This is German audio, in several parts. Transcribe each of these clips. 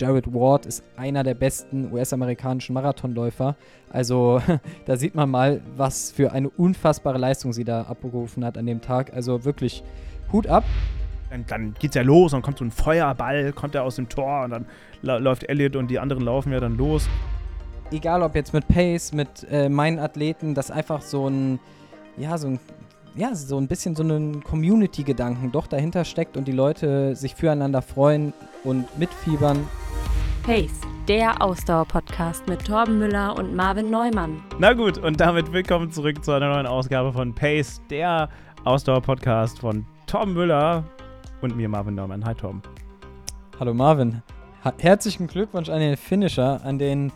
Jared Ward ist einer der besten US-amerikanischen Marathonläufer. Also da sieht man mal, was für eine unfassbare Leistung sie da abgerufen hat an dem Tag. Also wirklich Hut ab. Dann, dann geht's ja los und kommt so ein Feuerball, kommt er aus dem Tor und dann läuft Elliot und die anderen laufen ja dann los. Egal ob jetzt mit Pace, mit äh, meinen Athleten, das ist einfach so ein, ja, so ein ja, so ein bisschen so einen Community-Gedanken doch dahinter steckt und die Leute sich füreinander freuen und mitfiebern. Pace, der Ausdauer-Podcast mit Torben Müller und Marvin Neumann. Na gut, und damit willkommen zurück zu einer neuen Ausgabe von Pace, der Ausdauer-Podcast von Torben Müller und mir, Marvin Neumann. Hi, Torben. Hallo, Marvin. Herzlichen Glückwunsch an den Finisher, an den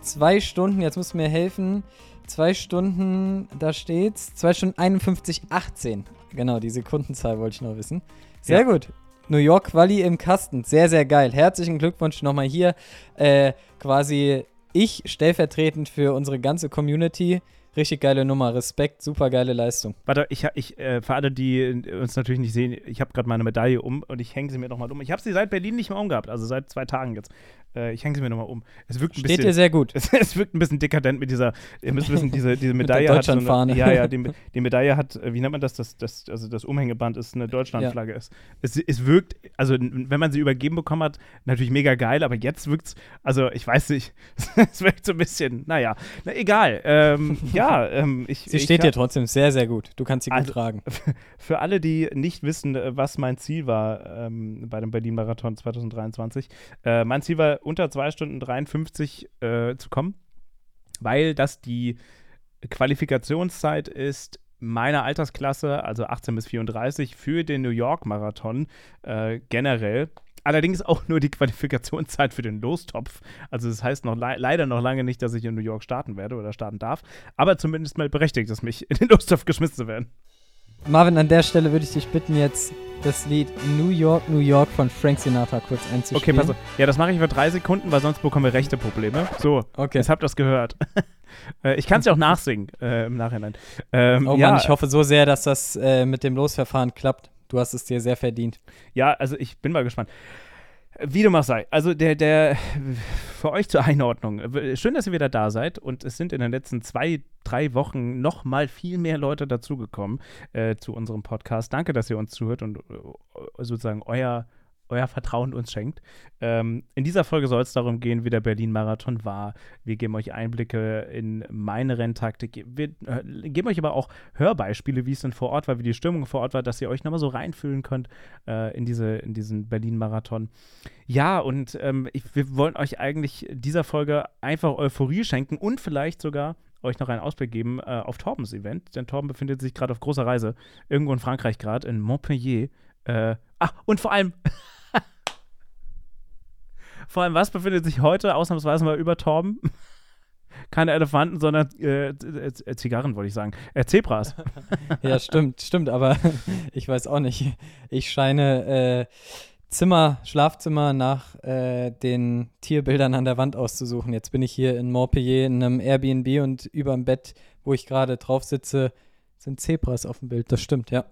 zwei Stunden, jetzt musst du mir helfen, Zwei Stunden, da steht's. Zwei Stunden 51, 18. Genau, die Sekundenzahl wollte ich noch wissen. Sehr ja. gut. New York Quali im Kasten. Sehr, sehr geil. Herzlichen Glückwunsch nochmal hier. Äh, quasi ich stellvertretend für unsere ganze Community Richtig geile Nummer, Respekt, super geile Leistung. Warte, ich, ich äh, für alle, die uns natürlich nicht sehen, ich habe gerade meine Medaille um und ich hänge sie mir nochmal um. Ich habe sie seit Berlin nicht mehr umgehabt, also seit zwei Tagen jetzt. Äh, ich hänge sie mir nochmal um. Es wirkt ein Steht bisschen, dir sehr gut. Es, es, wirkt ein bisschen dekadent mit dieser, ihr müsst wissen, diese, diese Medaille hat. So eine, ja, ja, die, die, Medaille hat, äh, wie nennt man das? das, das also das Umhängeband ist eine Deutschlandflagge. Ja. Es, es wirkt, also wenn man sie übergeben bekommen hat, natürlich mega geil, aber jetzt wirkt es, also ich weiß nicht, es wirkt so ein bisschen, naja, na, egal. Ähm, ja, ähm, ich Sie steht dir trotzdem sehr, sehr gut. Du kannst sie also, gut tragen. Für alle, die nicht wissen, äh, was mein Ziel war ähm, bei dem Berlin-Marathon 2023, äh, mein Ziel war, unter 2 Stunden 53 äh, zu kommen, weil das die Qualifikationszeit ist meiner Altersklasse, also 18 bis 34, für den New York-Marathon äh, generell Allerdings auch nur die Qualifikationszeit für den Lostopf. Also das heißt noch le leider noch lange nicht, dass ich in New York starten werde oder starten darf. Aber zumindest mal berechtigt es mich, in den Lostopf geschmissen zu werden. Marvin, an der Stelle würde ich dich bitten, jetzt das Lied New York, New York von Frank Sinatra kurz einzuspielen. Okay, pass auf. Ja, das mache ich für drei Sekunden, weil sonst bekommen wir rechte Probleme. So, okay. jetzt habt ihr das gehört. Äh, ich kann es ja auch nachsingen äh, im Nachhinein. Ähm, oh Mann, ja. ich hoffe so sehr, dass das äh, mit dem Losverfahren klappt. Du hast es dir sehr verdient. Ja, also ich bin mal gespannt. Wie du machst sei. Also der, der, für euch zur Einordnung. Schön, dass ihr wieder da seid und es sind in den letzten zwei, drei Wochen noch mal viel mehr Leute dazugekommen äh, zu unserem Podcast. Danke, dass ihr uns zuhört und äh, sozusagen euer euer Vertrauen uns schenkt. Ähm, in dieser Folge soll es darum gehen, wie der Berlin-Marathon war. Wir geben euch Einblicke in meine Renntaktik. Wir äh, geben euch aber auch Hörbeispiele, wie es denn vor Ort war, wie die Stimmung vor Ort war, dass ihr euch nochmal so reinfühlen könnt äh, in, diese, in diesen Berlin-Marathon. Ja, und ähm, ich, wir wollen euch eigentlich dieser Folge einfach Euphorie schenken und vielleicht sogar euch noch einen Ausblick geben äh, auf Torbens Event, denn Torben befindet sich gerade auf großer Reise, irgendwo in Frankreich gerade, in Montpellier. Äh, ah, und vor allem Vor allem, was befindet sich heute ausnahmsweise mal über Torben? Keine Elefanten, sondern äh, äh, Zigarren, wollte ich sagen. Äh, Zebras. ja, stimmt, stimmt, aber ich weiß auch nicht. Ich scheine äh, Zimmer, Schlafzimmer nach äh, den Tierbildern an der Wand auszusuchen. Jetzt bin ich hier in Montpellier in einem Airbnb und über dem Bett, wo ich gerade drauf sitze, sind Zebras auf dem Bild. Das stimmt, ja.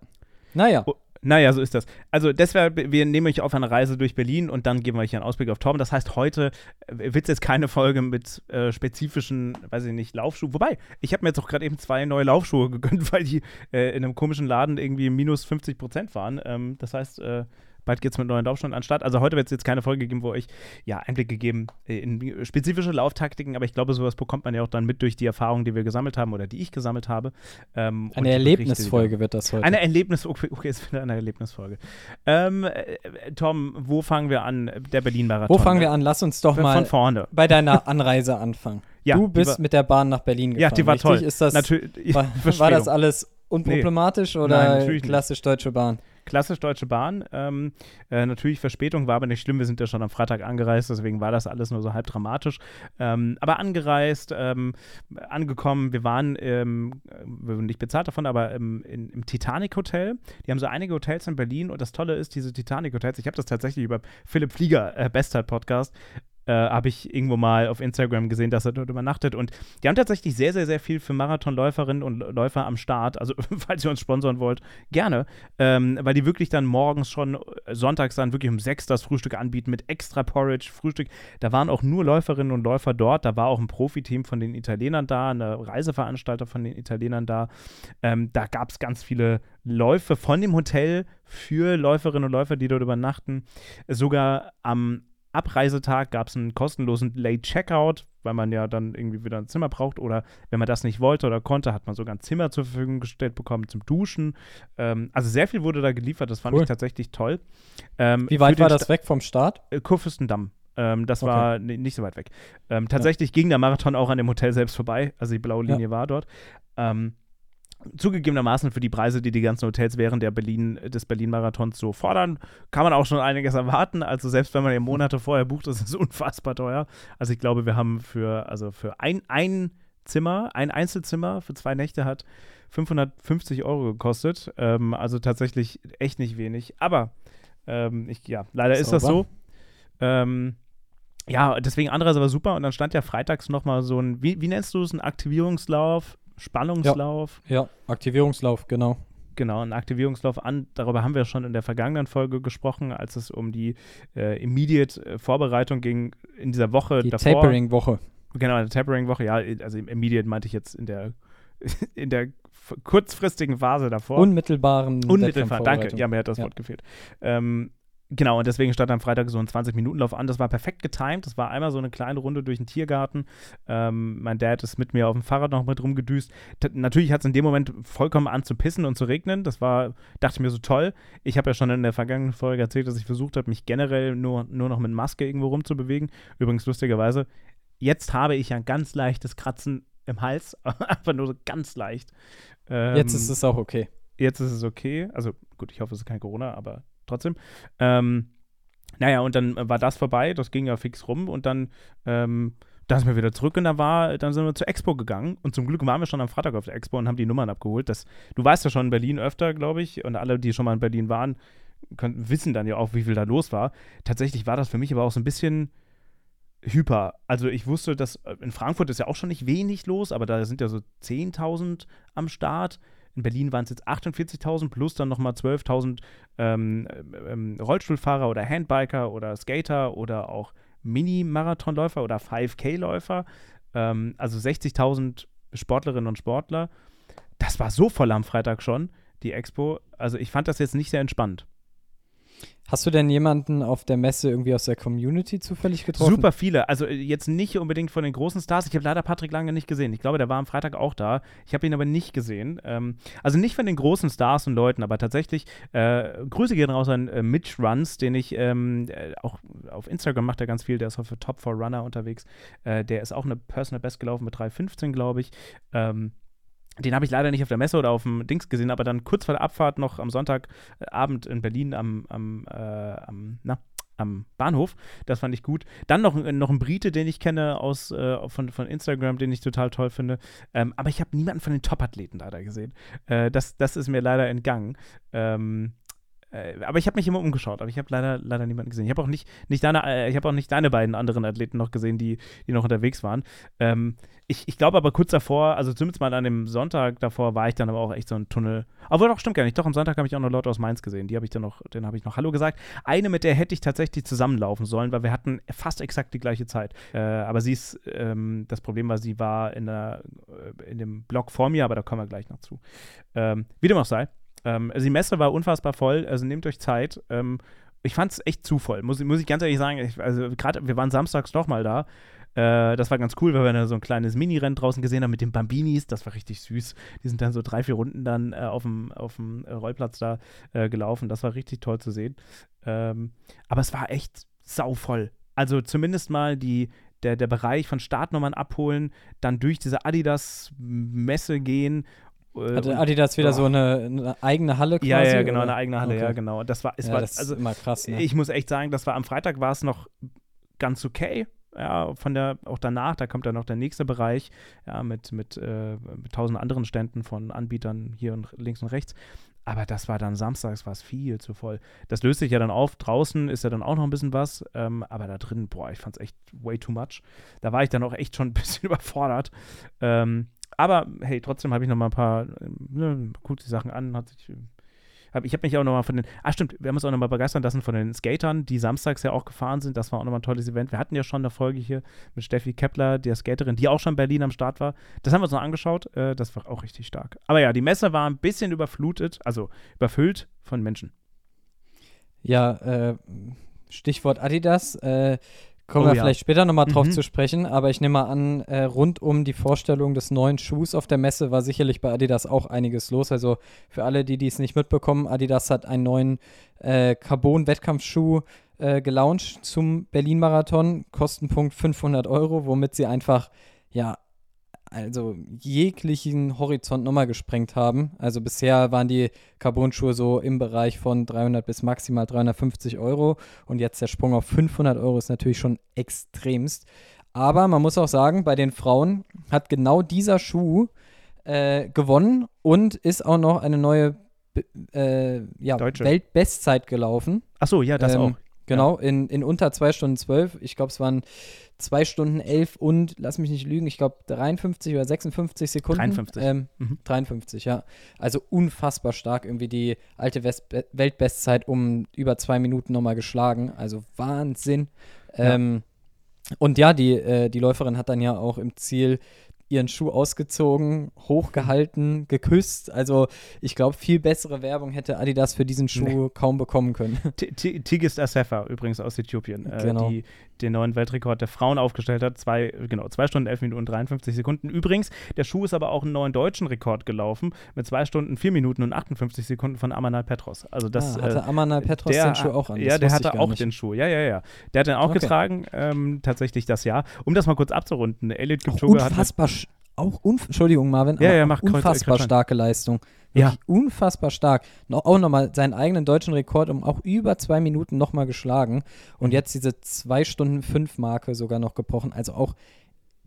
Naja. Naja, so ist das. Also deshalb, wir nehmen euch auf eine Reise durch Berlin und dann geben wir euch einen Ausblick auf Torben. Das heißt, heute äh, wird es jetzt keine Folge mit äh, spezifischen, weiß ich nicht, Laufschuhen. Wobei, ich habe mir jetzt auch gerade eben zwei neue Laufschuhe gegönnt, weil die äh, in einem komischen Laden irgendwie minus 50 Prozent waren. Ähm, das heißt, äh, Bald geht es mit neuen Laufstunden an Start. Also heute wird es jetzt keine Folge geben, wo euch ja Einblicke geben in spezifische Lauftaktiken, aber ich glaube, sowas bekommt man ja auch dann mit durch die Erfahrungen, die wir gesammelt haben oder die ich gesammelt habe. Ähm, eine Erlebnisfolge wird das heute. Eine Erlebnis, okay, okay ist wieder eine Erlebnisfolge. Ähm, äh, Tom, wo fangen wir an? Der Berlin-Marathon. Wo fangen wir an? Lass uns doch mal von vorne. bei deiner Anreise anfangen. Ja, du bist mit der Bahn nach Berlin gefahren. Ja, die war richtig? toll. Ist das, Natürlich, war, war das alles unproblematisch nee. oder Nein, klassisch Deutsche Bahn? Klassisch Deutsche Bahn. Ähm, äh, natürlich Verspätung war aber nicht schlimm. Wir sind ja schon am Freitag angereist, deswegen war das alles nur so halb dramatisch. Ähm, aber angereist, ähm, angekommen, wir waren, ähm, wir wurden nicht bezahlt davon, aber im, in, im Titanic Hotel. Die haben so einige Hotels in Berlin und das Tolle ist, diese Titanic Hotels, ich habe das tatsächlich über Philipp Flieger, äh, Bestzeit Podcast, äh, habe ich irgendwo mal auf Instagram gesehen, dass er dort übernachtet. Und die haben tatsächlich sehr, sehr, sehr viel für Marathonläuferinnen und Läufer am Start. Also, falls ihr uns sponsern wollt, gerne. Ähm, weil die wirklich dann morgens schon, äh, sonntags dann wirklich um sechs das Frühstück anbieten mit extra Porridge, Frühstück. Da waren auch nur Läuferinnen und Läufer dort. Da war auch ein Profiteam von den Italienern da, eine Reiseveranstalter von den Italienern da. Ähm, da gab es ganz viele Läufe von dem Hotel für Läuferinnen und Läufer, die dort übernachten. Sogar am Abreisetag gab es einen kostenlosen Late Checkout, weil man ja dann irgendwie wieder ein Zimmer braucht oder wenn man das nicht wollte oder konnte, hat man sogar ein Zimmer zur Verfügung gestellt bekommen zum Duschen. Ähm, also sehr viel wurde da geliefert, das fand cool. ich tatsächlich toll. Ähm, Wie weit war das Sta weg vom Start? Äh, Kurfürstendamm. Ähm, das okay. war nicht so weit weg. Ähm, tatsächlich ja. ging der Marathon auch an dem Hotel selbst vorbei, also die blaue Linie ja. war dort. Ähm, zugegebenermaßen für die Preise, die die ganzen Hotels während der Berlin, des Berlin-Marathons so fordern, kann man auch schon einiges erwarten. Also selbst wenn man ja Monate vorher bucht, ist es unfassbar teuer. Also ich glaube, wir haben für, also für ein, ein Zimmer, ein Einzelzimmer für zwei Nächte hat 550 Euro gekostet. Ähm, also tatsächlich echt nicht wenig. Aber ähm, ich, ja, leider Sauber. ist das so. Ähm, ja, deswegen Anreise war super und dann stand ja freitags nochmal so ein, wie, wie nennst du es, ein Aktivierungslauf Spannungslauf. Ja, ja, Aktivierungslauf, genau. Genau, ein Aktivierungslauf an. Darüber haben wir schon in der vergangenen Folge gesprochen, als es um die äh, Immediate-Vorbereitung ging in dieser Woche die davor. Tapering-Woche. Genau, eine Tapering-Woche, ja, also Immediate meinte ich jetzt in der, in der kurzfristigen Phase davor. Unmittelbaren. Unmittelbar, danke. Ja, mir hat das ja. Wort gefehlt. Ähm, Genau, und deswegen stand am Freitag so ein 20-Minuten-Lauf an. Das war perfekt getimt. Das war einmal so eine kleine Runde durch den Tiergarten. Ähm, mein Dad ist mit mir auf dem Fahrrad noch mit rumgedüst. T natürlich hat es in dem Moment vollkommen an zu pissen und zu regnen. Das war, dachte ich mir so toll. Ich habe ja schon in der vergangenen Folge erzählt, dass ich versucht habe, mich generell nur, nur noch mit Maske irgendwo rumzubewegen. Übrigens, lustigerweise, jetzt habe ich ein ganz leichtes Kratzen im Hals. Einfach nur so ganz leicht. Ähm, jetzt ist es auch okay. Jetzt ist es okay. Also gut, ich hoffe, es ist kein Corona, aber trotzdem. Ähm, naja, und dann war das vorbei, das ging ja fix rum und dann, ähm, dann sind wir wieder zurück und dann war, dann sind wir zur Expo gegangen und zum Glück waren wir schon am Freitag auf der Expo und haben die Nummern abgeholt. Das, du weißt ja schon in Berlin öfter, glaube ich, und alle, die schon mal in Berlin waren, können, wissen dann ja auch, wie viel da los war. Tatsächlich war das für mich aber auch so ein bisschen hyper. Also ich wusste, dass äh, in Frankfurt ist ja auch schon nicht wenig los, aber da sind ja so 10.000 am Start. In Berlin waren es jetzt 48.000 plus dann nochmal 12.000 ähm, ähm, Rollstuhlfahrer oder Handbiker oder Skater oder auch Mini-Marathonläufer oder 5K-Läufer. Ähm, also 60.000 Sportlerinnen und Sportler. Das war so voll am Freitag schon, die Expo. Also ich fand das jetzt nicht sehr entspannt. Hast du denn jemanden auf der Messe irgendwie aus der Community zufällig getroffen? Super viele. Also äh, jetzt nicht unbedingt von den großen Stars. Ich habe leider Patrick Lange nicht gesehen. Ich glaube, der war am Freitag auch da. Ich habe ihn aber nicht gesehen. Ähm, also nicht von den großen Stars und Leuten, aber tatsächlich äh, Grüße gehen raus an äh, Mitch Runs, den ich ähm, äh, auch auf Instagram macht er ganz viel. Der ist auch für Top 4 Runner unterwegs. Äh, der ist auch eine Personal Best gelaufen mit 3,15, glaube ich. Ähm, den habe ich leider nicht auf der Messe oder auf dem Dings gesehen, aber dann kurz vor der Abfahrt noch am Sonntagabend in Berlin am, am, äh, am, na, am Bahnhof. Das fand ich gut. Dann noch, noch ein Brite, den ich kenne aus, äh, von, von Instagram, den ich total toll finde. Ähm, aber ich habe niemanden von den Top-Athleten leider gesehen. Äh, das, das ist mir leider entgangen. Ähm, äh, aber ich habe mich immer umgeschaut, aber ich habe leider, leider niemanden gesehen. Ich habe auch nicht, nicht deine, äh, ich habe auch nicht deine beiden anderen Athleten noch gesehen, die, die noch unterwegs waren. Ähm, ich, ich glaube aber kurz davor, also zumindest mal an dem Sonntag davor, war ich dann aber auch echt so ein Tunnel. Obwohl doch, stimmt gar nicht. Doch, am Sonntag habe ich auch noch Leute aus Mainz gesehen. Die habe ich dann noch, den habe ich noch Hallo gesagt. Eine, mit der hätte ich tatsächlich zusammenlaufen sollen, weil wir hatten fast exakt die gleiche Zeit. Äh, aber sie ist, ähm, das Problem war, sie war in, der, äh, in dem Blog vor mir, aber da kommen wir gleich noch zu. Ähm, wie dem auch sei. Ähm, also die Messe war unfassbar voll, also nehmt euch Zeit. Ähm, ich fand es echt zu voll, muss, muss ich ganz ehrlich sagen. Ich, also gerade, wir waren samstags noch mal da. Äh, das war ganz cool, weil wir dann so ein kleines Mini-Rennen draußen gesehen haben mit den Bambinis. Das war richtig süß. Die sind dann so drei, vier Runden dann äh, auf dem Rollplatz da äh, gelaufen. Das war richtig toll zu sehen. Ähm, aber es war echt sauvoll. Also zumindest mal die, der, der Bereich von Startnummern abholen, dann durch diese Adidas-Messe gehen Hatte Adidas wieder oh. so eine, eine, eigene Halle quasi? Ja, ja, genau, oder? eine eigene Halle, okay. ja, genau. Das war, es ja, war, das also, ist immer krass, ne? Ich muss echt sagen, das war am Freitag war es noch ganz okay. Ja, von der, auch danach, da kommt dann noch der nächste Bereich, ja, mit, mit, äh, mit tausend anderen Ständen von Anbietern hier und links und rechts. Aber das war dann samstags, war es viel zu voll. Das löst sich ja dann auf. Draußen ist ja dann auch noch ein bisschen was. Ähm, aber da drin, boah, ich fand es echt way too much. Da war ich dann auch echt schon ein bisschen überfordert. Ähm, aber hey, trotzdem habe ich noch mal ein paar ne, gute Sachen an. Hat sich hab, ich habe mich auch nochmal von den, ah stimmt, wir haben uns auch nochmal begeistern lassen von den Skatern, die samstags ja auch gefahren sind. Das war auch nochmal ein tolles Event. Wir hatten ja schon eine Folge hier mit Steffi Kepler, der Skaterin, die auch schon in Berlin am Start war. Das haben wir uns noch angeschaut. Äh, das war auch richtig stark. Aber ja, die Messe war ein bisschen überflutet, also überfüllt von Menschen. Ja, äh, Stichwort Adidas. Äh, Kommen Oh wir ja. vielleicht später nochmal drauf Mhm. zu sprechen, aber ich nehme mal an, äh, rund um die Vorstellung des neuen Schuhs auf der Messe war sicherlich bei Adidas auch einiges los. Also für alle, die dies nicht mitbekommen, Adidas hat einen neuen äh, Carbon-Wettkampfschuh äh, gelauncht zum Berlin-Marathon, Kostenpunkt 500 Euro, womit sie einfach, ja, also jeglichen Horizont nochmal gesprengt haben. Also bisher waren die Carbon-Schuhe so im Bereich von 300 bis maximal 350 Euro und jetzt der Sprung auf 500 Euro ist natürlich schon extremst. Aber man muss auch sagen, bei den Frauen hat genau dieser Schuh äh, gewonnen und ist auch noch eine neue äh, ja. Weltbestzeit gelaufen. Achso, ja, das Ähm, auch. Genau, in, in unter 2 Stunden 12. Ich glaube, es waren 2 Stunden 11 und, lass mich nicht lügen, ich glaube 53 oder 56 Sekunden. 53. Ähm, Mhm. 53, ja. Also unfassbar stark. Irgendwie die alte West Weltbestzeit um über zwei Minuten nochmal geschlagen. Also Wahnsinn. Ja. Ähm, und ja, die, äh, die Läuferin hat dann ja auch im Ziel ihren Schuh ausgezogen, hochgehalten, geküsst. Also ich glaube, viel bessere Werbung hätte Adidas für diesen Schuh kaum bekommen können. Tigist Asefa, übrigens aus Äthiopien, äh, Genau. die den neuen Weltrekord der Frauen aufgestellt hat. Zwei, genau, zwei Stunden, 11 Minuten und 53 Sekunden. Übrigens, der Schuh ist aber auch einen neuen deutschen Rekord gelaufen mit zwei Stunden, 4 Minuten und 58 Sekunden von Amanal Petros. Also das ah, hatte äh, Amanal Petros der, den Schuh auch an? Ja, Das der wusste ich hatte auch nicht. den Schuh. Ja, ja, ja. Der hat den auch Okay. getragen, ähm, tatsächlich das Jahr. Um das mal kurz abzurunden, Elliot Kipchoge hat. Unfassbar, auch Entschuldigung, Marvin, Ja, ja, mach unfassbar starke Leistung. Ja. Wirklich unfassbar stark. No, auch nochmal seinen eigenen deutschen Rekord um auch über zwei Minuten nochmal geschlagen und Mhm. jetzt diese zwei Stunden fünf Marke sogar noch gebrochen. Also auch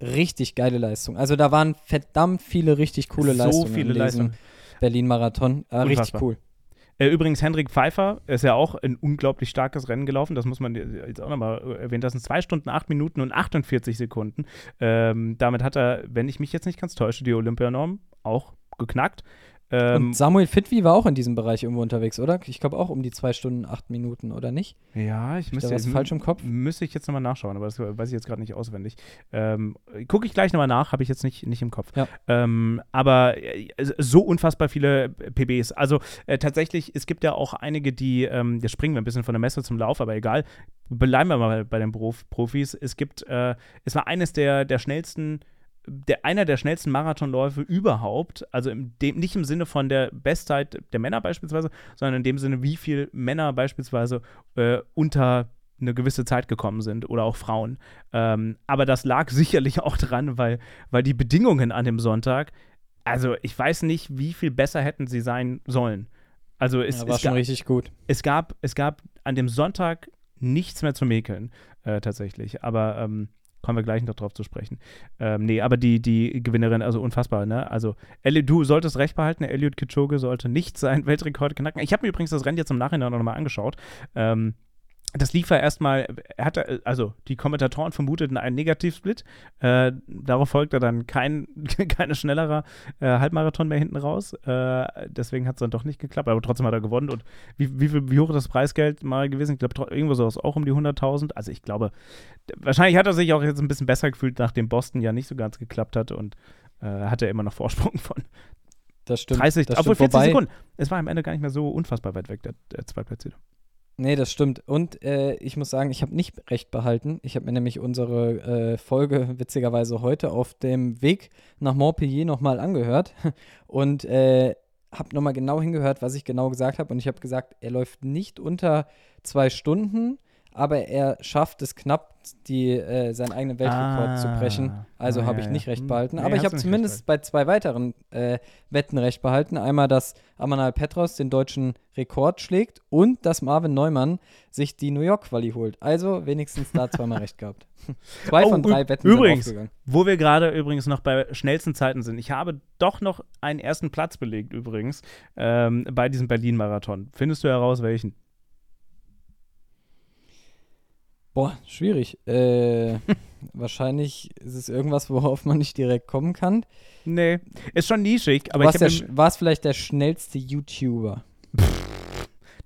richtig geile Leistung. Also da waren verdammt viele richtig coole So Leistungen viele in diesem Leistungen. Berlin-Marathon. Äh, richtig cool. Äh, übrigens, Hendrik Pfeiffer ist ja auch ein unglaublich starkes Rennen gelaufen. Das muss man jetzt auch nochmal erwähnen. Das sind 2 Stunden, 8 Minuten und 48 Sekunden. Ähm, damit hat er, wenn ich mich jetzt nicht ganz täusche, die Olympianorm auch geknackt. Ähm, und Samuel Fitwi war auch in diesem Bereich irgendwo unterwegs, oder? Ich glaube auch um die zwei Stunden, acht Minuten, oder nicht? ja, ich da müsste was falsch im Kopf? Müsste ich jetzt nochmal nachschauen, aber das weiß ich jetzt gerade nicht auswendig. Ähm, Gucke ich gleich nochmal nach, habe ich jetzt nicht, nicht im Kopf. Ja. Ähm, aber äh, so unfassbar viele PBs. Also äh, tatsächlich, es gibt ja auch einige, die, ähm, jetzt springen wir ein bisschen von der Messe zum Lauf, aber egal. Bleiben wir mal bei den Beruf, Profis. Es gibt, äh, es war eines der, der schnellsten der, einer der schnellsten Marathonläufe überhaupt, also dem, nicht im Sinne von der Bestzeit der Männer beispielsweise, sondern in dem Sinne, wie viel Männer beispielsweise äh, unter eine gewisse Zeit gekommen sind oder auch Frauen. Ähm, aber das lag sicherlich auch dran, weil, weil die Bedingungen an dem Sonntag, also ich weiß nicht, wie viel besser hätten sie sein sollen. Also es, ja, war es, schon gab, richtig gut. es, gab, es gab an dem Sonntag nichts mehr zu mäkeln, äh, tatsächlich. Aber ähm, kommen wir gleich noch drauf zu sprechen. Ähm, nee, aber die, die Gewinnerin, also unfassbar, ne? Also, Eli, du solltest recht behalten, Elliot Kipchoge sollte nicht seinen Weltrekord knacken. Ich habe mir übrigens das Rennen jetzt im Nachhinein noch mal angeschaut. Ähm, das lief ja erstmal, er hatte, also die Kommentatoren vermuteten einen Negativsplit. Äh, darauf folgte dann kein, keine schnellerer äh, Halbmarathon mehr hinten raus. Äh, deswegen hat es dann doch nicht geklappt, aber trotzdem hat er gewonnen. Und wie, wie, viel, wie hoch ist das Preisgeld mal gewesen? Ich glaube, irgendwo so ist auch um die 100.000. Also ich glaube, wahrscheinlich hat er sich auch jetzt ein bisschen besser gefühlt, nachdem Boston ja nicht so ganz geklappt hat und äh, hat er immer noch Vorsprung von Das stimmt. 30, das obwohl stimmt. 40 Wobei- Sekunden. Es war am Ende gar nicht mehr so unfassbar weit weg, der, der Zweitplatzierte. Nee, das stimmt. Und äh, ich muss sagen, ich habe nicht recht behalten. Ich habe mir nämlich unsere äh, Folge witzigerweise heute auf dem Weg nach Montpellier nochmal angehört und äh, habe nochmal genau hingehört, was ich genau gesagt habe. Und ich habe gesagt, er läuft nicht unter zwei Stunden, aber er schafft es knapp, die, äh, seinen eigenen Weltrekord Ah. zu brechen. Also Ah, habe ja, ich ja. nicht recht Hm. behalten. Nee, aber ich habe zumindest bei zwei weiteren äh, Wetten recht behalten. Einmal, dass Amanal Petros den deutschen Rekord schlägt und dass Marvin Neumann sich die New York Quali holt. Also wenigstens da zweimal recht gehabt. Zwei Oh, von drei Wetten übrigens. sind aufgegangen. Wo wir gerade übrigens noch bei schnellsten Zeiten sind. Ich habe doch noch einen ersten Platz belegt übrigens ähm, bei diesem Berlin-Marathon. Findest du heraus, welchen? Boah, schwierig. Äh, wahrscheinlich ist es irgendwas, worauf man nicht direkt kommen kann. Nee, ist schon nischig, aber War's ich der habe sch- War es vielleicht der schnellste YouTuber?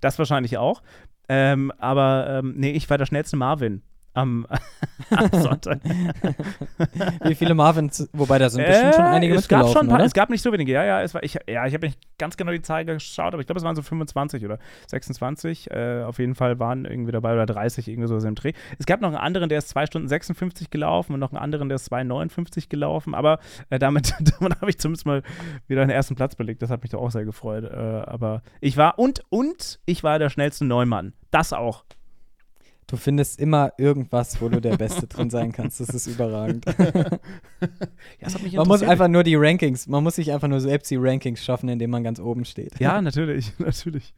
das wahrscheinlich auch. Ähm, aber ähm, nee, ich war der schnellste Marvin am, am Sonntag. Wie viele Marvins, wobei da sind bestimmt schon einige Äh, es gab schon ein paar, oder? Es gab nicht so wenige, ja, ja. Es war, ich, ja, ich habe nicht ganz genau die Zahl geschaut, aber ich glaube, es waren so 25 oder 26. Äh, auf jeden Fall waren irgendwie dabei oder 30, irgendwie so im Dreh. Es gab noch einen anderen, der ist 2 Stunden 56 gelaufen und noch einen anderen, der ist 2,59 gelaufen. Aber äh, damit, damit habe ich zumindest mal wieder einen ersten Platz belegt. Das hat mich doch auch sehr gefreut. Äh, aber ich war und, und ich war der schnellste Neumann. Das auch. Du findest immer irgendwas, wo du der Beste drin sein kannst. Das ist überragend. Ja, das Man muss einfach nur die Rankings, man muss sich einfach nur selbst die Rankings schaffen, indem man ganz oben steht. Ja, natürlich, natürlich.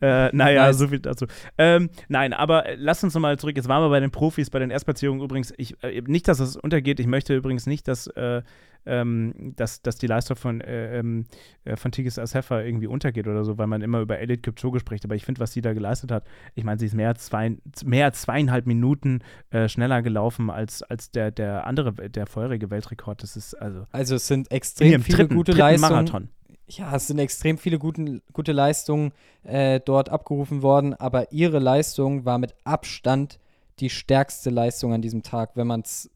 Äh, naja, Nice. so viel dazu. Ähm, nein, aber äh, lass uns nochmal zurück. Jetzt waren wir bei den Profis, bei den Erstplatzierungen übrigens. Ich, äh, nicht, dass es untergeht. Ich möchte übrigens nicht, dass, äh, ähm, dass, dass die Leistung von, äh, ähm, äh, von Tigis Assefa irgendwie untergeht oder so, weil man immer über Elliot Kipchoge spricht. Aber ich finde, was sie da geleistet hat, ich meine, sie ist mehr als, zwei, mehr als zweieinhalb Minuten äh, schneller gelaufen als, als der, der andere, der vorherige Weltrekord. Das ist also Also es sind in extrem viele dritten, gute dritten Leistungen. Marathon. Ja, es sind extrem viele guten, gute Leistungen äh, dort abgerufen worden, aber ihre Leistung war mit Abstand die stärkste Leistung an diesem Tag, wenn man es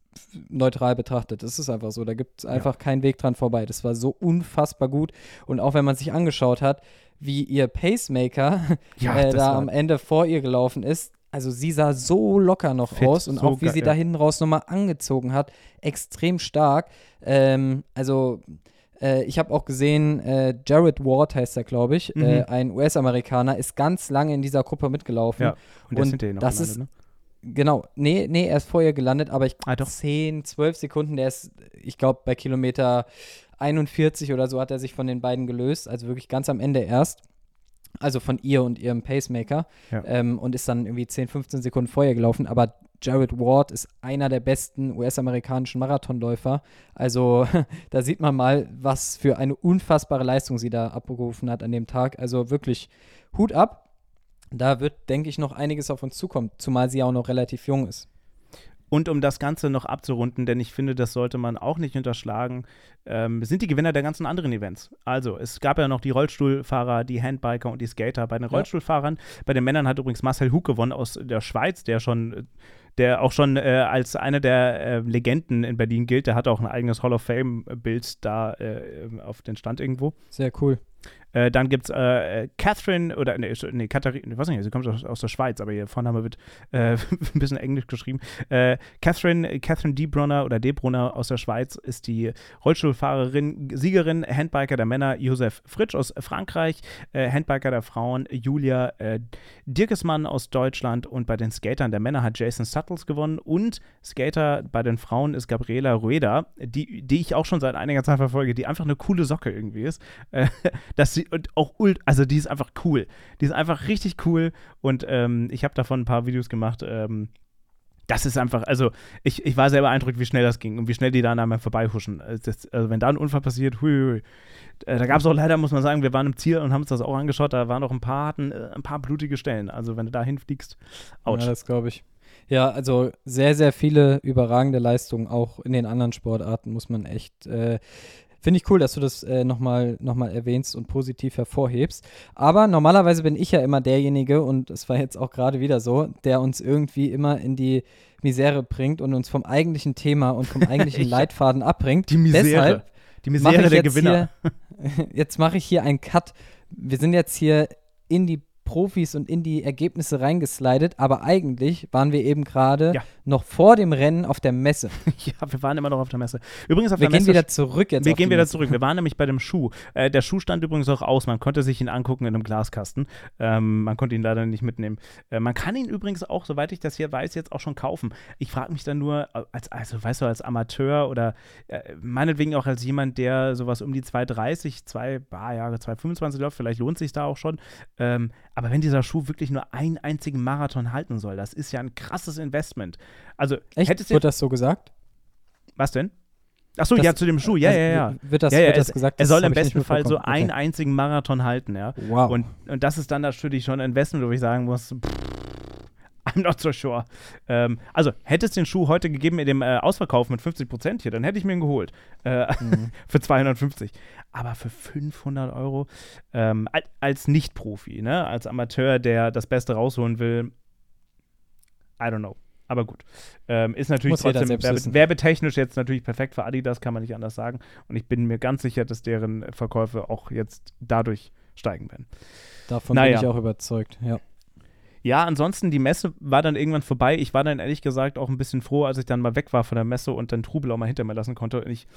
neutral betrachtet. Das ist einfach so. Da gibt es einfach keinen Weg dran vorbei. Das war so unfassbar gut. Und auch wenn man sich angeschaut hat, wie ihr Pacemaker Ja, äh, da am Ende vor ihr gelaufen ist. Also sie sah so locker noch Fit, aus und so auch wie sie ja. da hinten raus nochmal angezogen hat, extrem stark. Ähm, also äh, ich habe auch gesehen, äh, Jared Ward heißt er, glaube ich, Mhm. äh, ein US-Amerikaner, ist ganz lange in dieser Gruppe mitgelaufen. Ja, und Und das ist- ne? Genau, nee, nee, er ist vorher gelandet, aber ich Ah, doch. 10, 12 Sekunden, der ist, ich glaube, bei Kilometer 41 oder so hat er sich von den beiden gelöst, also wirklich ganz am Ende erst. Also von ihr und ihrem Pacemaker. Ja. Ähm, und ist dann irgendwie 10, 15 Sekunden vorher gelaufen. Aber Jared Ward ist einer der besten US-amerikanischen Marathonläufer. Also da sieht man mal, was für eine unfassbare Leistung sie da abgerufen hat an dem Tag. Also wirklich Hut ab. Da wird, denke ich, noch einiges auf uns zukommen, zumal sie ja auch noch relativ jung ist. Und um das Ganze noch abzurunden, denn ich finde, das sollte man auch nicht unterschlagen, ähm, sind die Gewinner der ganzen anderen Events. Also, es gab ja noch die Rollstuhlfahrer, die Handbiker und die Skater. Bei den Ja. Rollstuhlfahrern, bei den Männern hat übrigens Marcel Hug gewonnen aus der Schweiz, der schon, der auch schon äh, als einer der äh, Legenden in Berlin gilt. Der hat auch ein eigenes Hall of Fame-Bild da äh, auf den Stand irgendwo. Sehr cool. Äh, dann gibt es äh, Catherine, oder nee, nee Katharina, ich weiß nicht, sie kommt aus, aus der Schweiz, aber ihr Vorname wird äh, ein bisschen englisch geschrieben. Äh, Catherine, Catherine Debrunner oder Debrunner aus der Schweiz ist die Rollstuhlfahrerin, Siegerin, Handbiker der Männer Josef Fritsch aus Frankreich, äh, Handbiker der Frauen Julia Dirkesmann aus Deutschland und bei den Skatern der Männer hat Jason Suttles gewonnen und Skater bei den Frauen ist Gabriela Rueda, die, die ich auch schon seit einiger Zeit verfolge, die einfach eine coole Socke irgendwie ist. Dass sie und auch ult, also die ist einfach cool. Die ist einfach richtig cool und ähm, ich habe davon ein paar Videos gemacht. Ähm, das ist einfach, also ich, ich war sehr beeindruckt, wie schnell das ging und wie schnell die da an vorbeihuschen. Also, das, also wenn da ein Unfall passiert, hui, hui. Äh, da gab es auch leider, muss man sagen, wir waren im Ziel und haben uns das auch angeschaut, da waren auch ein paar, hatten, äh, ein paar blutige Stellen. Also wenn du da hinfliegst, ouch. Ja, das glaube ich. Ja, also sehr, sehr viele überragende Leistungen auch in den anderen Sportarten muss man echt. Äh, Finde ich cool, dass du das äh, nochmal noch mal erwähnst und positiv hervorhebst. Aber normalerweise bin ich ja immer derjenige, und es war jetzt auch gerade wieder so, der uns irgendwie immer in die Misere bringt und uns vom eigentlichen Thema und vom eigentlichen Ich- Leitfaden abbringt. die Misere. Deshalb die Misere der Gewinner. Hier, jetzt mache ich hier einen Cut. Wir sind jetzt hier in die Profis und in die Ergebnisse reingeslidet, aber eigentlich waren wir eben gerade Ja. noch vor dem Rennen auf der Messe. ja, wir waren immer noch auf der Messe. Übrigens auf Wir der gehen Messe wieder zurück jetzt. Wir gehen wieder Messe. zurück. Wir waren nämlich bei dem Schuh. Äh, der Schuh stand übrigens auch aus. Man konnte sich ihn angucken in einem Glaskasten. Ähm, man konnte ihn leider nicht mitnehmen. Äh, man kann ihn übrigens auch, soweit ich das hier weiß, jetzt auch schon kaufen. Ich frage mich dann nur, äh, als, also weißt du, als Amateur oder äh, meinetwegen auch als jemand, der sowas um die 230, 2, ah, ja, 225 läuft, vielleicht lohnt sich da auch schon. Ähm, aber wenn dieser Schuh wirklich nur einen einzigen Marathon halten soll, das ist ja ein krasses Investment. Also, Echt? hättest. Wird das so gesagt? Was denn? Achso, Das- ja, zu dem Schuh. Ja, Also, ja, ja. Wird das, ja, ja, wird das es, gesagt? Er soll im besten Fall so mitbekommen. einen Okay. einzigen Marathon halten, ja. Wow. Und, und das ist dann natürlich schon ein Investment, wo ich sagen muss, pff, I'm not so sure. Ähm, also, hätte es den Schuh heute gegeben in dem äh, Ausverkauf mit 50% hier, dann hätte ich mir ihn geholt. Äh, Mhm. für 250. Aber für 500 Euro ähm, al- als Nicht-Profi, ne? als Amateur, der das Beste rausholen will, I don't know. Aber gut. Ähm, ist natürlich Muss trotzdem werbe werbetechnisch jetzt natürlich perfekt für Adidas, kann man nicht anders sagen. Und ich bin mir ganz sicher, dass deren Verkäufe auch jetzt dadurch steigen werden. Davon Naja. bin ich auch überzeugt. Ja. Ja, ansonsten, die Messe war dann irgendwann vorbei. Ich war dann ehrlich gesagt auch ein bisschen froh, als ich dann mal weg war von der Messe und dann Trubel auch mal hinter mir lassen konnte. Und ich,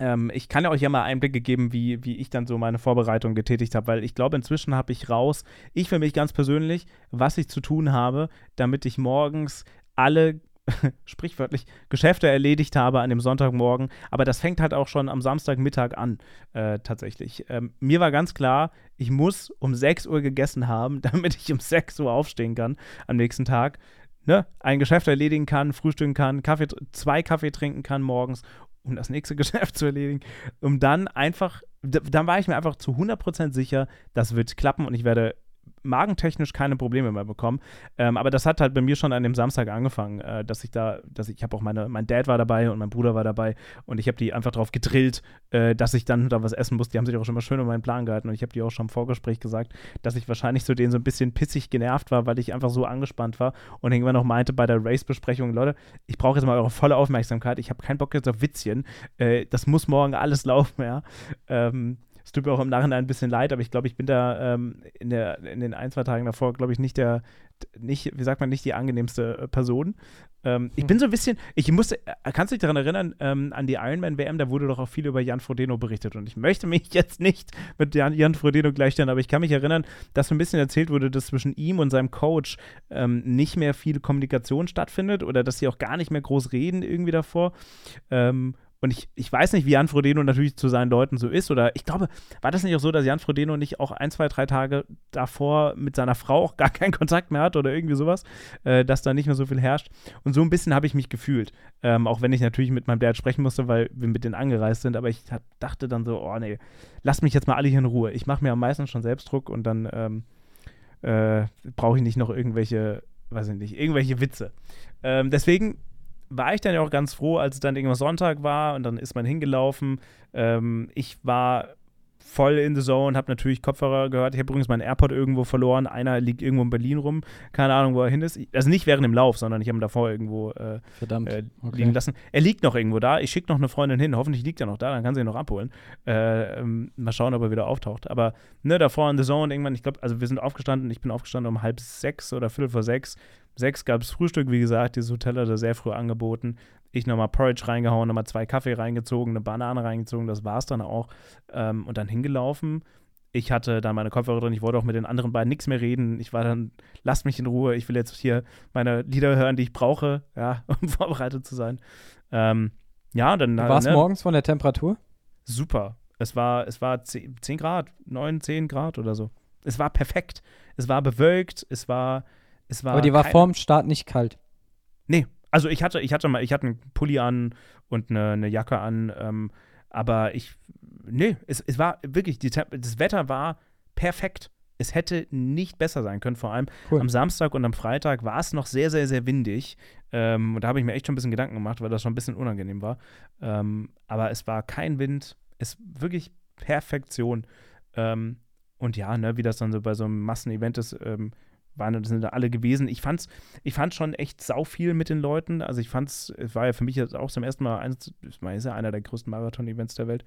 ähm, ich kann ja euch ja mal Einblicke geben, wie, wie ich dann so meine Vorbereitung getätigt habe, weil ich glaube, inzwischen habe ich raus, ich für mich ganz persönlich, was ich zu tun habe, damit ich morgens alle sprichwörtlich Geschäfte erledigt habe an dem Sonntagmorgen. Aber das fängt halt auch schon am Samstagmittag an, äh, tatsächlich. Ähm, mir war ganz klar, ich muss um 6 Uhr gegessen haben, damit ich um 6 Uhr aufstehen kann am nächsten Tag. Ne? Ein Geschäft erledigen kann, frühstücken kann, Kaffee, zwei Kaffee trinken kann morgens, um das nächste Geschäft zu erledigen. Um dann einfach, dann war ich mir einfach zu 100% sicher, das wird klappen und ich werde magentechnisch keine Probleme mehr bekommen. Ähm, aber das hat halt bei mir schon an dem Samstag angefangen, äh, dass ich da, dass ich, ich habe auch meine, mein Dad war dabei und mein Bruder war dabei und ich habe die einfach darauf gedrillt, äh, dass ich dann da was essen muss. Die haben sich auch schon mal schön um meinen Plan gehalten und ich habe die auch schon im Vorgespräch gesagt, dass ich wahrscheinlich so denen so ein bisschen pissig genervt war, weil ich einfach so angespannt war und irgendwann noch meinte bei der Race-Besprechung, Leute, ich brauche jetzt mal eure volle Aufmerksamkeit, ich habe keinen Bock jetzt auf Witzchen, äh, das muss morgen alles laufen, ja. Ähm, es tut mir auch im Nachhinein ein bisschen leid, aber ich glaube, ich bin da ähm, in, der, in den ein, zwei Tagen davor, glaube ich, nicht der, nicht, wie sagt man, nicht die angenehmste äh, Person. Ähm, ich bin so ein bisschen, ich musste, äh, kannst du dich daran erinnern, ähm, an die Ironman-WM, da wurde doch auch viel über Jan Frodeno berichtet und ich möchte mich jetzt nicht mit Jan, Jan Frodeno gleichstellen, aber ich kann mich erinnern, dass so ein bisschen erzählt wurde, dass zwischen ihm und seinem Coach ähm, nicht mehr viel Kommunikation stattfindet oder dass sie auch gar nicht mehr groß reden irgendwie davor. Ähm, und ich, ich weiß nicht, wie Jan Frodeno natürlich zu seinen Leuten so ist. Oder ich glaube, war das nicht auch so, dass Jan Frodeno nicht auch ein, zwei, drei Tage davor mit seiner Frau auch gar keinen Kontakt mehr hat oder irgendwie sowas, äh, dass da nicht mehr so viel herrscht. Und so ein bisschen habe ich mich gefühlt. Ähm, auch wenn ich natürlich mit meinem Dad sprechen musste, weil wir mit denen angereist sind. Aber ich hab, dachte dann so, oh nee, lasst mich jetzt mal alle hier in Ruhe. Ich mache mir am meisten schon Selbstdruck und dann ähm, äh, brauche ich nicht noch irgendwelche, weiß ich nicht, irgendwelche Witze. Ähm, deswegen war ich dann ja auch ganz froh, als es dann irgendwann Sonntag war und dann ist man hingelaufen. Ähm, ich war voll in the zone, habe natürlich Kopfhörer gehört. Ich habe übrigens meinen AirPod irgendwo verloren. Einer liegt irgendwo in Berlin rum. Keine Ahnung, wo er hin ist. Also nicht während dem Lauf, sondern ich habe ihn davor irgendwo äh, Verdammt. äh, okay. liegen lassen. Er liegt noch irgendwo da. Ich schicke noch eine Freundin hin. Hoffentlich liegt er noch da, dann kann sie ihn noch abholen. Äh, ähm, mal schauen, ob er wieder auftaucht. Aber ne, davor in the zone irgendwann, ich glaube, also wir sind aufgestanden. Ich bin aufgestanden um halb sechs oder viertel vor sechs. Sechs gab es Frühstück, wie gesagt. Dieses Hotel hat er sehr früh angeboten. Ich nochmal Porridge reingehauen, nochmal zwei Kaffee reingezogen, eine Banane reingezogen. Das war es dann auch. Ähm, und dann hingelaufen. Ich hatte dann meine Kopfhörer drin. Ich wollte auch mit den anderen beiden nichts mehr reden. Ich war dann, lasst mich in Ruhe. Ich will jetzt hier meine Lieder hören, die ich brauche, ja, um vorbereitet zu sein. Ähm, ja, dann War es ne, morgens von der Temperatur? super. Es war, es war 10, 10 Grad, 9, 10 Grad oder so. Es war perfekt. Es war bewölkt, es war, es war. Aber die war vorm Start nicht kalt. Nee, also ich hatte, ich hatte mal, ich hatte einen Pulli an und eine, eine Jacke an, ähm, aber ich, nee, es, es war wirklich, die, das Wetter war perfekt. Es hätte nicht besser sein können, vor allem Cool. am Samstag und am Freitag war es noch sehr, sehr, sehr windig. Ähm, und da habe ich mir echt schon ein bisschen Gedanken gemacht, weil das schon ein bisschen unangenehm war. Ähm, aber es war kein Wind, es wirklich Perfektion. Ähm, und ja, ne, wie das dann so bei so einem Massenevent ist, waren sind da alle gewesen. Ich fand's, ich fand schon echt sau viel mit den Leuten. Also ich fand's, es war ja für mich jetzt auch zum ersten Mal eins, ist ja einer der größten Marathon-Events der Welt.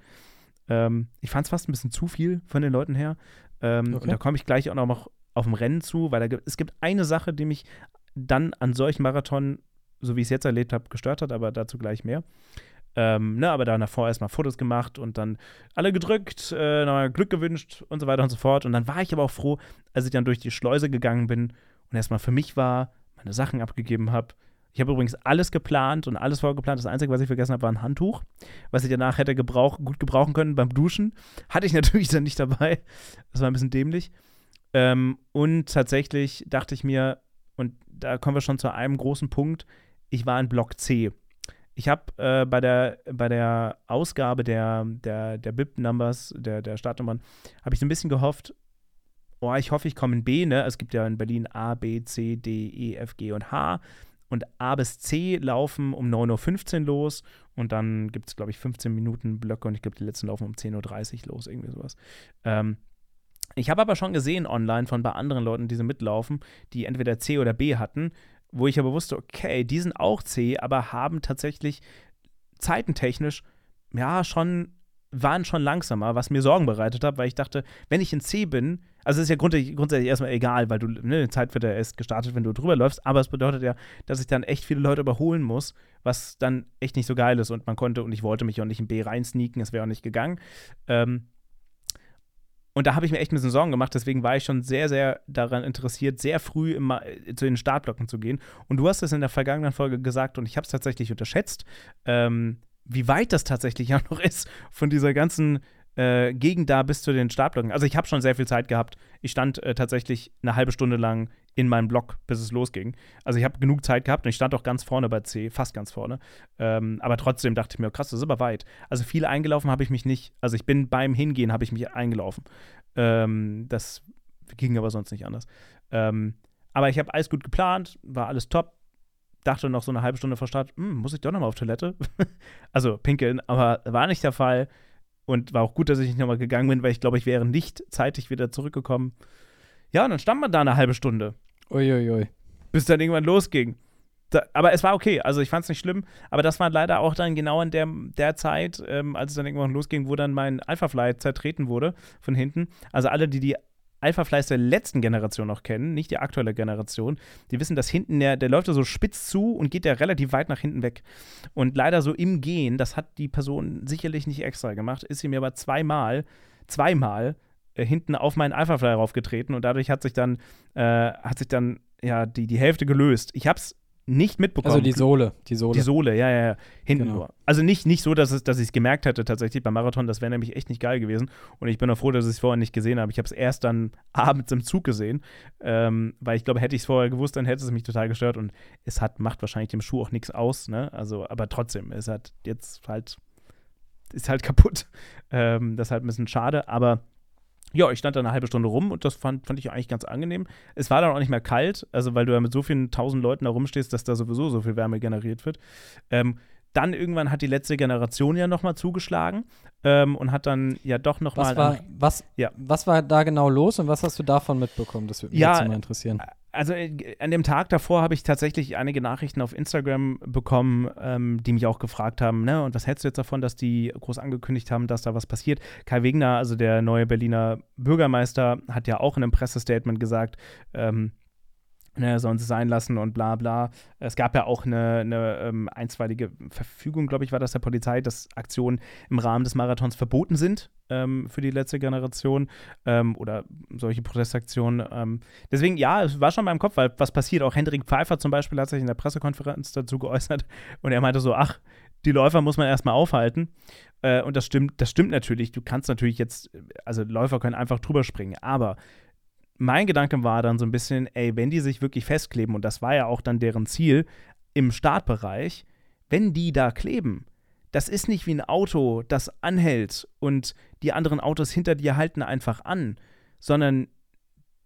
Ähm, ich fand's fast ein bisschen zu viel von den Leuten her. Ähm, Okay. Und da komme ich gleich auch noch, auf dem Rennen zu, weil da, es gibt eine Sache, die mich dann an solchen Marathon, so wie ich es jetzt erlebt habe, gestört hat, aber dazu gleich mehr. Ähm, ne, aber davor erstmal Fotos gemacht und dann alle gedrückt, äh, nochmal Glück gewünscht und so weiter und so fort. Und dann war ich aber auch froh, als ich dann durch die Schleuse gegangen bin und erstmal für mich war, meine Sachen abgegeben habe. Ich habe übrigens alles geplant und alles vorgeplant. Das Einzige, was ich vergessen habe, war ein Handtuch, was ich danach hätte gebrauch gut gebrauchen können beim Duschen. Hatte ich natürlich dann nicht dabei. Das war ein bisschen dämlich. Ähm, und tatsächlich dachte ich mir, und da kommen wir schon zu einem großen Punkt, ich war in Block C. Ich habe äh, bei, der, bei der Ausgabe der, der, der BIP-Numbers, der, der Startnummern, habe ich so ein bisschen gehofft, oh, ich hoffe, ich komme in B, ne? Es gibt ja in Berlin A, B, C, D, E, F, G und H. Und A bis C laufen um 9.15 Uhr los und dann gibt es, glaube ich, 15 Minuten Blöcke und ich glaube, die letzten laufen um 10.30 Uhr los, irgendwie sowas. Ähm, ich habe aber schon gesehen online von bei anderen Leuten, die so mitlaufen, die entweder C oder B hatten, wo ich aber wusste, okay, die sind auch C, aber haben tatsächlich zeitentechnisch ja schon waren schon langsamer, was mir Sorgen bereitet hat, weil ich dachte, wenn ich in C bin, also ist ja grundsätzlich, grundsätzlich erstmal egal, weil du, ne, Zeit wird ja erst gestartet, wenn du drüber läufst, aber es bedeutet ja, dass ich dann echt viele Leute überholen muss, was dann echt nicht so geil ist und man konnte und ich wollte mich auch nicht in B reinsneaken, es wäre auch nicht gegangen. Ähm, und da habe ich mir echt ein bisschen Sorgen gemacht, deswegen war ich schon sehr, sehr daran interessiert, sehr früh immer äh, zu den Startblocken zu gehen. Und du hast es in der vergangenen Folge gesagt und ich habe es tatsächlich unterschätzt, ähm, wie weit das tatsächlich ja noch ist von dieser ganzen äh, Gegend da bis zu den Startblöcken. Also ich habe schon sehr viel Zeit gehabt. Ich stand äh, tatsächlich eine halbe Stunde lang in meinem Block, bis es losging. Also ich habe genug Zeit gehabt und ich stand auch ganz vorne bei C, fast ganz vorne. Ähm, aber trotzdem dachte ich mir, krass, das ist aber weit. Also viel eingelaufen habe ich mich nicht. Also ich bin beim Hingehen, habe ich mich eingelaufen. Ähm, das ging aber sonst nicht anders. Ähm, aber ich habe alles gut geplant, war alles top. Dachte noch so eine halbe Stunde vor Start, hm, muss ich doch nochmal auf Toilette? also pinkeln, aber war nicht der Fall. Und war auch gut, dass ich nicht nochmal gegangen bin, weil ich glaube, ich wäre nicht zeitig wieder zurückgekommen. Ja, und dann stand man da eine halbe Stunde. Uiuiui. Bis dann irgendwann losging. Da, aber es war okay, also ich fand es nicht schlimm, aber das war leider auch dann genau in der, der Zeit, ähm, als es dann irgendwann losging, wo dann mein Alpha-Fly zertreten wurde von hinten. Also alle, die die Alpha-Flies der letzten Generation noch kennen, nicht die aktuelle Generation, die wissen, dass hinten der, der läuft da so spitz zu und geht ja relativ weit nach hinten weg. Und leider so im Gehen, das hat die Person sicherlich nicht extra gemacht, ist sie mir aber zweimal, zweimal äh, hinten auf meinen Alpha-Fly raufgetreten und dadurch hat sich dann, äh, hat sich dann ja die, die Hälfte gelöst. Ich hab's nicht mitbekommen. Also die Sohle, die Sohle. Die Sohle, ja, ja, ja. Hinten Genau. nur. Also nicht, nicht so, dass, es, dass ich es gemerkt hätte tatsächlich beim Marathon. Das wäre nämlich echt nicht geil gewesen. Und ich bin auch froh, dass ich es vorher nicht gesehen habe. Ich habe es erst dann abends im Zug gesehen. Ähm, weil ich glaube, hätte ich es vorher gewusst, dann hätte es mich total gestört. Und es hat, macht wahrscheinlich dem Schuh auch nichts aus, ne? Also, aber trotzdem, es hat jetzt halt, ist halt kaputt. Ähm, das ist halt ein bisschen schade, aber ja, ich stand da eine halbe Stunde rum und das fand, fand ich eigentlich ganz angenehm. Es war dann auch nicht mehr kalt, also weil du ja mit so vielen tausend Leuten da rumstehst, dass da sowieso so viel Wärme generiert wird. Ähm, dann irgendwann hat die letzte Generation ja nochmal zugeschlagen ähm, und hat dann ja doch nochmal. Was war, was, Ja. was war da genau los und was hast du davon mitbekommen? Das würde mich Ja, jetzt mal interessieren. Also äh, an dem Tag davor habe ich tatsächlich einige Nachrichten auf Instagram bekommen, ähm, die mich auch gefragt haben, ne, und was hältst du jetzt davon, dass die groß angekündigt haben, dass da was passiert? Kai Wegner, also der neue Berliner Bürgermeister, hat ja auch in einem Pressestatement gesagt, ähm, ne, sollen sie sein lassen und bla bla. Es gab ja auch eine, eine ähm, einstweilige Verfügung, glaube ich, war das der Polizei, dass Aktionen im Rahmen des Marathons verboten sind ähm, für die letzte Generation ähm, oder solche Protestaktionen. Ähm, deswegen, ja, es war schon in meinem Kopf, weil was passiert, auch Hendrik Pfeiffer zum Beispiel hat sich in der Pressekonferenz dazu geäußert und er meinte so, ach, die Läufer muss man erstmal aufhalten. Äh, und das stimmt, das stimmt natürlich. Du kannst natürlich jetzt, also Läufer können einfach drüber springen, aber mein Gedanke war dann so ein bisschen, ey, wenn die sich wirklich festkleben, und das war ja auch dann deren Ziel im Startbereich, wenn die da kleben, das ist nicht wie ein Auto, das anhält und die anderen Autos hinter dir halten einfach an, sondern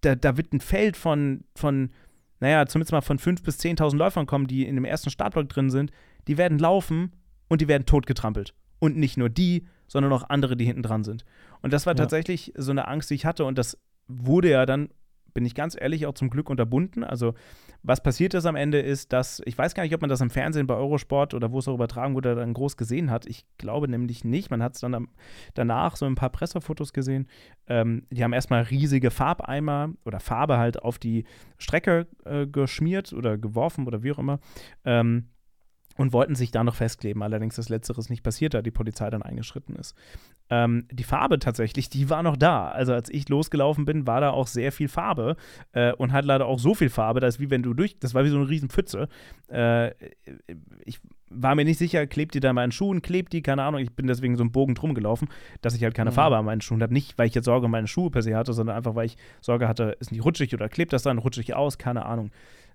da, da wird ein Feld von, von, naja, zumindest mal von 5.000 bis 10.000 Läufern kommen, die in dem ersten Startblock drin sind, die werden laufen und die werden totgetrampelt. Und nicht nur die, sondern auch andere, die hinten dran sind. Und das war Ja. tatsächlich so eine Angst, die ich hatte und das wurde ja dann bin ich ganz ehrlich, auch zum Glück unterbunden. Also, was passiert ist am Ende ist, dass, ich weiß gar nicht, ob man das im Fernsehen bei Eurosport oder wo es auch übertragen wurde, dann groß gesehen hat. Ich glaube nämlich nicht. Man hat es dann am, danach so ein paar Pressefotos gesehen. Ähm, die haben erstmal riesige Farbeimer oder Farbe halt auf die Strecke äh, geschmiert oder geworfen oder wie auch immer. Ähm, und wollten sich da noch festkleben. Allerdings ist Letzteres nicht passiert, da die Polizei dann eingeschritten ist. Ähm, die Farbe tatsächlich, die war noch da. Also als ich losgelaufen bin, war da auch sehr viel Farbe äh, und hat leider auch so viel Farbe, dass wie wenn du durch, das war wie so eine riesen Pfütze. Äh, ich war mir nicht sicher, klebt die da an meinen Schuhen, klebt die, keine Ahnung. Ich bin deswegen so einen Bogen drum gelaufen, dass ich halt keine mhm. Farbe an meinen Schuhen habe. Nicht, weil ich jetzt Sorge um meine Schuhe per se hatte, sondern einfach, weil ich Sorge hatte, ist nicht rutschig oder klebt das dann rutschig aus, keine Ahnung.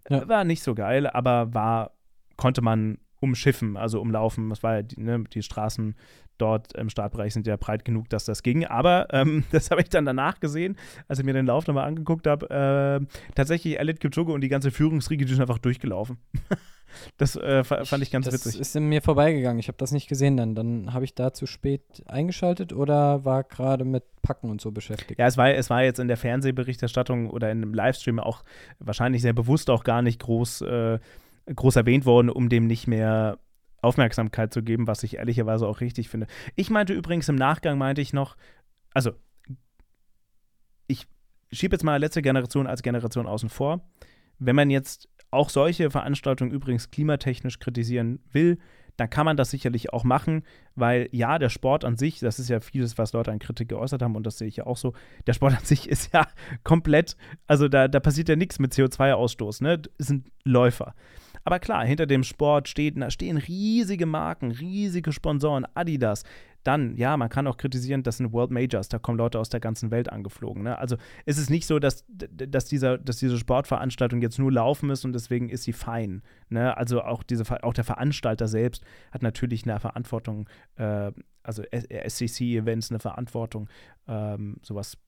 Ja. War nicht so geil, aber war, konnte man umschiffen, also umlaufen. Das war ja die, ne, die Straßen dort im Startbereich sind ja breit genug, dass das ging. Aber ähm, das habe ich dann danach gesehen, als ich mir den Lauf nochmal angeguckt habe. Äh, tatsächlich Elliot Kipchoge und die ganze Führungsriege, die sind einfach durchgelaufen. das äh, fand ich ganz das witzig. Das ist in mir vorbeigegangen. Ich habe das nicht gesehen dann. Dann habe ich da zu spät eingeschaltet oder war gerade mit Packen und so beschäftigt. Ja, es war, es war jetzt in der Fernsehberichterstattung oder in einem Livestream auch wahrscheinlich sehr bewusst auch gar nicht groß äh, groß erwähnt worden, um dem nicht mehr Aufmerksamkeit zu geben, was ich ehrlicherweise auch richtig finde. Ich meinte übrigens im Nachgang, meinte ich noch, also ich schiebe jetzt mal letzte Generation als Generation außen vor. Wenn man jetzt auch solche Veranstaltungen übrigens klimatechnisch kritisieren will, dann kann man das sicherlich auch machen, weil ja, der Sport an sich, das ist ja vieles, was Leute an Kritik geäußert haben und das sehe ich ja auch so, der Sport an sich ist ja komplett, also da, da passiert ja nichts mit CO2-Ausstoß, ne? Es sind Läufer. Aber klar, hinter dem Sport steht, stehen riesige Marken, riesige Sponsoren, Adidas. Dann, ja, man kann auch kritisieren, das sind World Majors, da kommen Leute aus der ganzen Welt angeflogen. Ne? Also es ist nicht so, dass, dass, dieser, dass diese Sportveranstaltung jetzt nur laufen ist und deswegen ist sie fein. Ne? Also auch, diese, auch der Veranstalter selbst hat natürlich eine Verantwortung, äh, also SCC-Events eine Verantwortung, ähm, sowas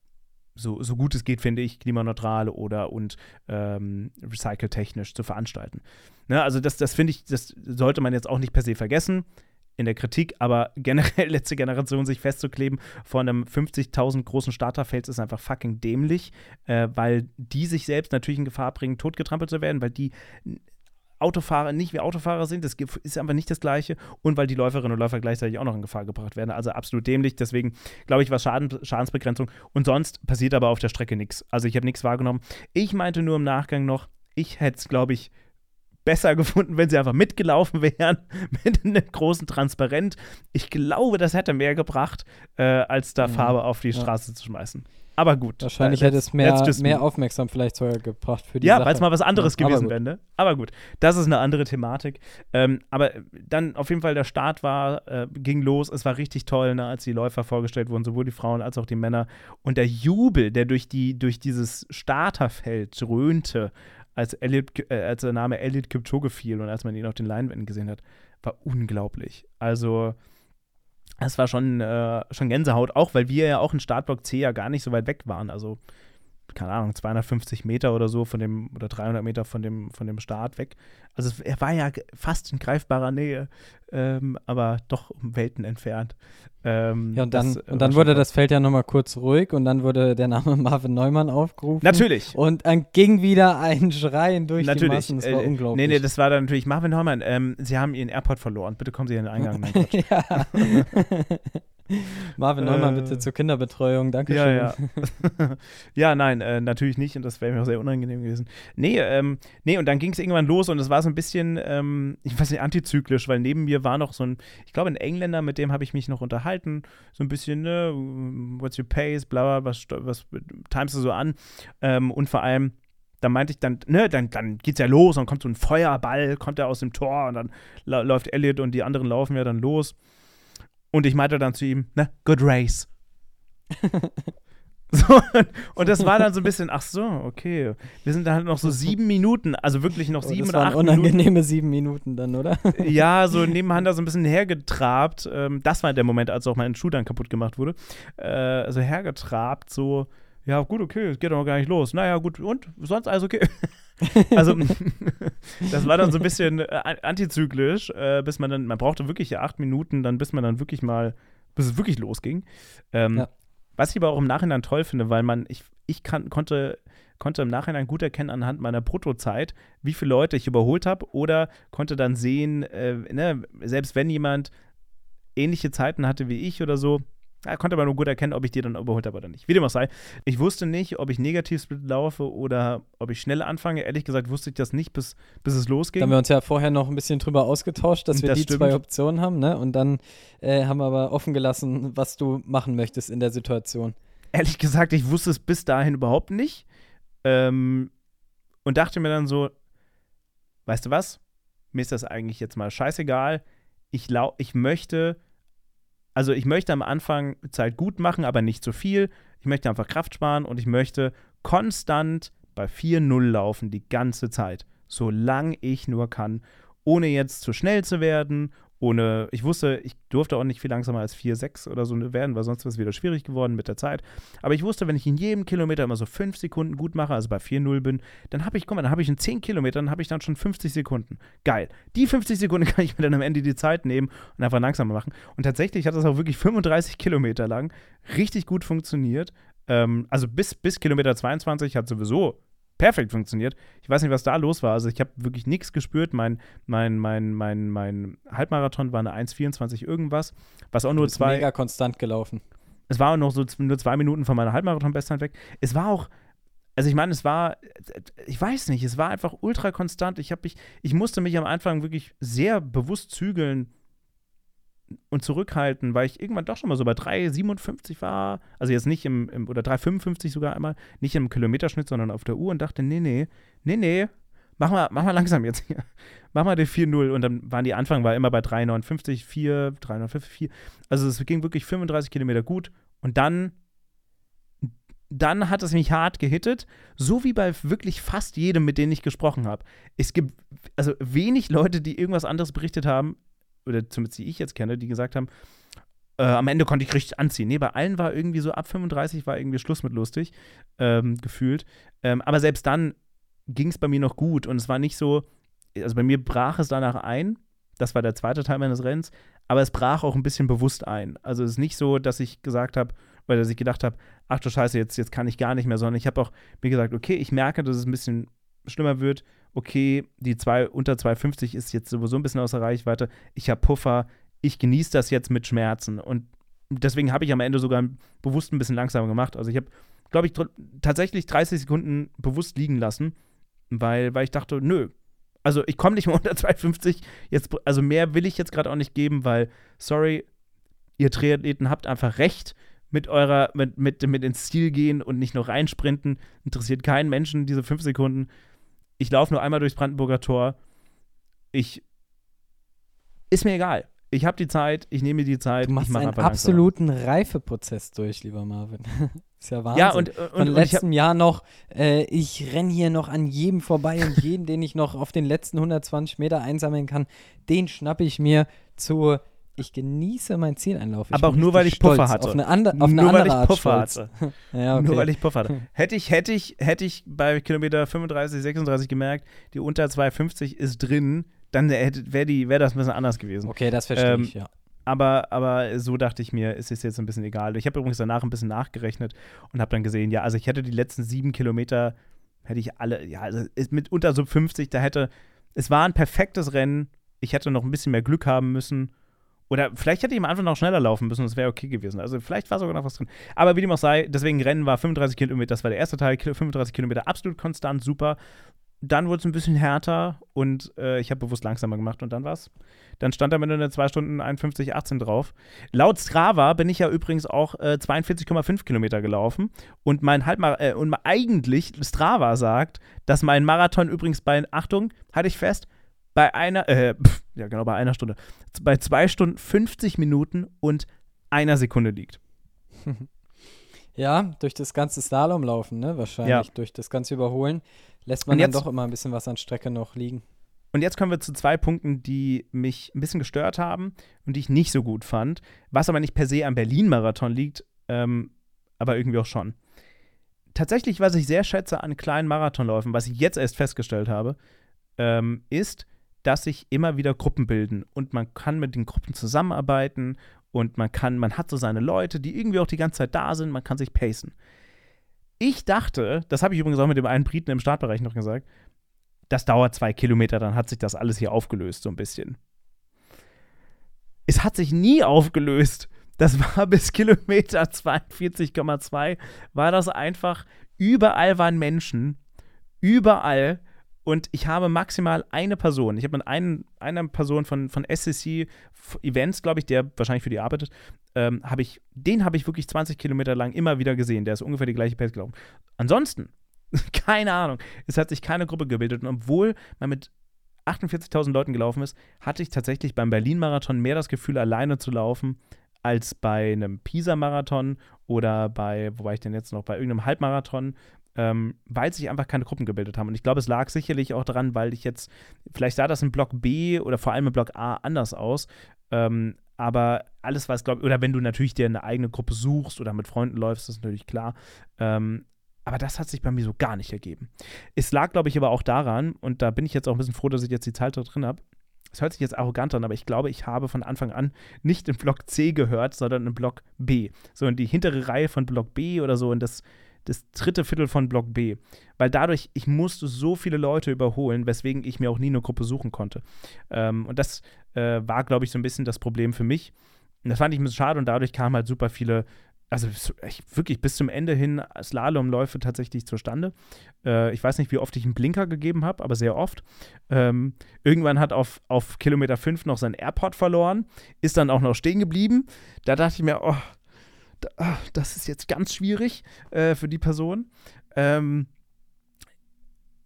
so, so gut es geht, finde ich, klimaneutral oder und ähm, recyceltechnisch zu veranstalten. Ne, also das, das finde ich, das sollte man jetzt auch nicht per se vergessen in der Kritik, aber generell letzte Generation sich festzukleben vor einem 50.000 großen Starterfeld ist einfach fucking dämlich, äh, weil die sich selbst natürlich in Gefahr bringen, totgetrampelt zu werden, weil die Autofahrer nicht wie Autofahrer sind. Das ist einfach nicht das Gleiche. Und weil die Läuferinnen und Läufer gleichzeitig auch noch in Gefahr gebracht werden. Also absolut dämlich. Deswegen glaube ich, war Schaden, Schadensbegrenzung. Und sonst passiert aber auf der Strecke nichts. Also ich habe nichts wahrgenommen. Ich meinte nur im Nachgang noch, ich hätte es, glaube ich, besser gefunden, wenn sie einfach mitgelaufen wären mit einem großen Transparent. Ich glaube, das hätte mehr gebracht, äh, als da mhm. Farbe auf die Straße ja. zu schmeißen. Aber gut. Wahrscheinlich hätte es mehr, mehr Aufmerksam vielleicht sogar gebracht für die Ja, weil es mal was anderes ja, gewesen wäre. Ne? Aber gut, das ist eine andere Thematik. Ähm, aber dann auf jeden Fall der Start war, äh, ging los. Es war richtig toll, ne, als die Läufer vorgestellt wurden, sowohl die Frauen als auch die Männer. Und der Jubel, der durch, die, durch dieses Starterfeld dröhnte, als, Elliot, äh, als der Name Elliot Kipchoge fiel und als man ihn auf den Leinwänden gesehen hat, war unglaublich. Also das war schon, äh, schon Gänsehaut, auch weil wir ja auch in Startblock C ja gar nicht so weit weg waren. Also, keine Ahnung, 250 Meter oder so von dem, oder 300 Meter von dem, von dem Start weg. Also, er war ja fast in greifbarer Nähe, ähm, aber doch um Welten entfernt. Ähm, ja, und dann, das, und dann wurde das Feld ja nochmal kurz ruhig und dann wurde der Name Marvin Neumann aufgerufen. Natürlich. Und dann ging wieder ein Schreien durch natürlich. die Massen. Das war äh, unglaublich. Nee, nee, das war dann natürlich Marvin Neumann. Ähm, Sie haben Ihren Airport verloren. Bitte kommen Sie in den Eingang. Ja. Marvin Neumann, bitte äh. zur Kinderbetreuung. Dankeschön. Ja, ja. ja nein, äh, natürlich nicht. Und das wäre mir auch sehr unangenehm gewesen. Nee, ähm, nee und dann ging es irgendwann los und es war so ein bisschen, ähm, ich weiß nicht, antizyklisch, weil neben mir war noch so ein, ich glaube, ein Engländer, mit dem habe ich mich noch unterhalten. So ein bisschen, ne, what's your pace, bla, bla, was, was timest du so an? Ähm, und vor allem, da meinte ich dann, ne, dann, dann geht's ja los und kommt so ein Feuerball, kommt er aus dem Tor und dann läuft Elliot und die anderen laufen ja dann los. Und ich meinte dann zu ihm, ne, good race. so, und das war dann so ein bisschen, ach so, okay. Wir sind dann halt noch so sieben Minuten, also wirklich noch oh, sieben oder acht unangenehme Minuten. sieben Minuten dann, oder? ja, so nebeneinander so ein bisschen hergetrabt. Ähm, das war der Moment, als auch mein Schuh dann kaputt gemacht wurde. Also hergetrabt, so, ja, gut, okay, es geht doch gar nicht los. Naja, gut, und? Sonst alles okay? also, das war dann so ein bisschen äh, antizyklisch, äh, bis man dann, man brauchte wirklich ja acht Minuten, dann bis man dann wirklich mal, bis es wirklich losging. Ähm, ja. Was ich aber auch im Nachhinein toll finde, weil man, ich, ich kann, konnte, konnte im Nachhinein gut erkennen anhand meiner Bruttozeit, wie viele Leute ich überholt habe oder konnte dann sehen, äh, ne, selbst wenn jemand ähnliche Zeiten hatte wie ich oder so, ja, konnte man nur gut erkennen, ob ich die dann überholt habe oder nicht. Wie dem auch sei. Ich wusste nicht, ob ich Negativsplit laufe oder ob ich schnell anfange. Ehrlich gesagt wusste ich das nicht, bis, bis es losging. Da haben wir uns ja vorher noch ein bisschen drüber ausgetauscht, dass wir Das die stimmt. zwei Optionen haben, ne? Und dann äh, haben wir aber offen gelassen, was du machen möchtest in der Situation. Ehrlich gesagt, ich wusste es bis dahin überhaupt nicht. Ähm, und dachte mir dann so, weißt du was? Mir ist das eigentlich jetzt mal scheißegal. Ich, lau ich möchte, also ich möchte am Anfang Zeit gut machen, aber nicht zu viel. Ich möchte einfach Kraft sparen und ich möchte konstant bei 4-0 laufen die ganze Zeit. Solange ich nur kann. Ohne jetzt zu schnell zu werden, ohne, ich wusste, ich durfte auch nicht viel langsamer als 4,6 oder so werden, weil sonst wäre es wieder schwierig geworden mit der Zeit. Aber ich wusste, wenn ich in jedem Kilometer immer so 5 Sekunden gut mache, also bei 4,0 bin, dann habe ich, guck mal, dann habe ich in 10 Kilometern, habe ich dann schon 50 Sekunden. Geil. Die 50 Sekunden kann ich mir dann am Ende die Zeit nehmen und einfach langsamer machen. Und tatsächlich hat das auch wirklich 35 Kilometer lang richtig gut funktioniert. Ähm, also bis, bis Kilometer 22 hat sowieso perfekt funktioniert. Ich weiß nicht, was da los war. Also ich habe wirklich nichts gespürt. Mein, mein, mein, mein, mein Halbmarathon war eine 1,24 irgendwas, was auch nur zwei. mega konstant gelaufen. Es war auch noch so nur zwei Minuten von meiner Halbmarathon-Bestzeit weg. Es war auch, also ich meine, es war, ich weiß nicht, es war einfach ultra konstant. Ich habe mich, ich musste mich am Anfang wirklich sehr bewusst zügeln und zurückhalten, weil ich irgendwann doch schon mal so bei 3,57 war, also jetzt nicht im, im oder 3,55 sogar einmal, nicht im Kilometerschnitt, sondern auf der Uhr und dachte, nee, nee, nee, nee, mach mal, mach mal langsam jetzt hier. Mach mal den 4-0 und dann waren die Anfang war immer bei 3,59, 4, 3,59, 4. Also es ging wirklich 35 Kilometer gut und dann dann hat es mich hart gehittet, so wie bei wirklich fast jedem, mit dem ich gesprochen habe. Es gibt also wenig Leute, die irgendwas anderes berichtet haben, oder zumindest die ich jetzt kenne, die gesagt haben, äh, am Ende konnte ich richtig anziehen. Nee, bei allen war irgendwie so ab 35 war irgendwie Schluss mit lustig, ähm, gefühlt. Ähm, aber selbst dann ging es bei mir noch gut und es war nicht so, also bei mir brach es danach ein. Das war der zweite Teil meines Rennens, aber es brach auch ein bisschen bewusst ein. Also es ist nicht so, dass ich gesagt habe, oder dass ich gedacht habe, ach du Scheiße, jetzt, jetzt kann ich gar nicht mehr, sondern ich habe auch mir gesagt, okay, ich merke, dass es ein bisschen schlimmer wird. Okay, die zwei, unter 2,50 ist jetzt sowieso ein bisschen außer Reichweite. Ich habe Puffer, ich genieße das jetzt mit Schmerzen. Und deswegen habe ich am Ende sogar bewusst ein bisschen langsamer gemacht. Also ich habe, glaube ich, tatsächlich 30 Sekunden bewusst liegen lassen, weil, weil ich dachte, nö. Also ich komme nicht mehr unter 2,50. Jetzt, also mehr will ich jetzt gerade auch nicht geben, weil, sorry, ihr Triathleten habt einfach recht mit eurer, mit, mit, mit ins Ziel gehen und nicht nur reinsprinten. Interessiert keinen Menschen diese fünf Sekunden. Ich laufe nur einmal durchs Brandenburger Tor. Ich. Ist mir egal. Ich habe die Zeit, ich nehme mir die Zeit. Du machst ich mach einen absoluten Reifeprozess durch, lieber Marvin. ist ja Wahnsinn. Ja, und, und, Von und ich hab, letztem Jahr noch, äh, ich renne hier noch an jedem vorbei und jeden, den ich noch auf den letzten 120 Meter einsammeln kann, den schnappe ich mir zu. Ich genieße meinen Zieleinlauf. Ich Aber auch nur, weil ich Puffer hatte. Auf eine, ande, auf eine nur weil andere ich Art stolz. hatte. Ja, okay. Nur weil ich Puffer hatte. Hätte ich, hätte ich, hätte ich bei Kilometer 35, 36 gemerkt, die unter 2,50 ist drin, dann wäre wär das ein bisschen anders gewesen. okay, das verstehe Ähm, ich, ja. Aber, aber so dachte ich mir, es ist jetzt ein bisschen egal. Ich habe übrigens danach ein bisschen nachgerechnet und habe dann gesehen, ja, also ich hätte die letzten sieben Kilometer, hätte ich alle, ja, also mit unter so 50, da hätte, es war ein perfektes Rennen. Ich hätte noch ein bisschen mehr Glück haben müssen. Oder vielleicht hätte ich am Anfang noch schneller laufen müssen, das wäre okay gewesen. Also vielleicht war sogar noch was drin. Aber wie dem auch sei, deswegen Rennen war 35 Kilometer, das war der erste Teil, Kil- 35 Kilometer, absolut konstant, super. Dann wurde es ein bisschen härter und äh, ich habe bewusst langsamer gemacht und dann war's. Dann stand am Ende eine 2 Stunden 51, 18 drauf. Laut Strava bin ich ja übrigens auch äh, 42,5 Kilometer gelaufen und mein Halbmar äh, und eigentlich Strava sagt, dass mein Marathon übrigens bei, Achtung, halte ich fest, bei einer, äh, ja genau, bei einer Stunde, bei 2 Stunden 50 Minuten und einer Sekunde liegt. Ja, durch das ganze Slalomlaufen, ne? Wahrscheinlich. Durch das ganze Überholen lässt man Und dann jetzt- doch immer ein bisschen was an Strecke noch liegen. Und jetzt kommen wir zu zwei Punkten, die mich ein bisschen gestört haben und die ich nicht so gut fand, was aber nicht per se am Berlin-Marathon liegt, ähm, aber irgendwie auch schon. Tatsächlich, was ich sehr schätze an kleinen Marathonläufen, was ich jetzt erst festgestellt habe, ähm, ist, dass sich immer wieder Gruppen bilden und man kann mit den Gruppen zusammenarbeiten und man kann, man hat so seine Leute, die irgendwie auch die ganze Zeit da sind, man kann sich pacen. Ich dachte, das habe ich übrigens auch mit dem einen Briten im Startbereich noch gesagt, das dauert zwei Kilometer, dann hat sich das alles hier aufgelöst, so ein bisschen. Es hat sich nie aufgelöst. Das war bis Kilometer 42,2, war das einfach, überall waren Menschen, überall. Und ich habe maximal eine Person, ich habe mit ein, einer Person von, von SCC Events, glaube ich, der wahrscheinlich für die arbeitet, ähm, habe ich, den habe ich wirklich 20 Kilometer lang immer wieder gesehen. Der ist ungefähr die gleiche Pace gelaufen. Ansonsten, keine Ahnung, es hat sich keine Gruppe gebildet. Und obwohl man mit 48.000 Leuten gelaufen ist, hatte ich tatsächlich beim Berlin-Marathon mehr das Gefühl, alleine zu laufen, als bei einem Pisa-Marathon oder bei, wo war ich denn jetzt noch, bei irgendeinem Halbmarathon, ähm, weil sich einfach keine Gruppen gebildet haben. Und ich glaube, es lag sicherlich auch daran, weil ich jetzt, vielleicht sah das im Block B oder vor allem im Block A anders aus. Ähm, aber alles, was, glaube oder wenn du natürlich dir eine eigene Gruppe suchst oder mit Freunden läufst, ist natürlich klar. Ähm, aber das hat sich bei mir so gar nicht ergeben. Es lag, glaube ich, aber auch daran, und da bin ich jetzt auch ein bisschen froh, dass ich jetzt die Zahl da drin habe. Es hört sich jetzt arrogant an, aber ich glaube, ich habe von Anfang an nicht im Block C gehört, sondern im Block B. So in die hintere Reihe von Block B oder so in das das dritte Viertel von Block B. Weil dadurch, ich musste so viele Leute überholen, weswegen ich mir auch nie eine Gruppe suchen konnte. Ähm, und das äh, war, glaube ich, so ein bisschen das Problem für mich. Und das fand ich ein bisschen schade und dadurch kamen halt super viele, also ich, wirklich bis zum Ende hin Slalomläufe tatsächlich zustande. Äh, ich weiß nicht, wie oft ich einen Blinker gegeben habe, aber sehr oft. Ähm, irgendwann hat auf, auf Kilometer 5 noch sein Airport verloren, ist dann auch noch stehen geblieben. Da dachte ich mir, oh, das ist jetzt ganz schwierig äh, für die Person. Ähm,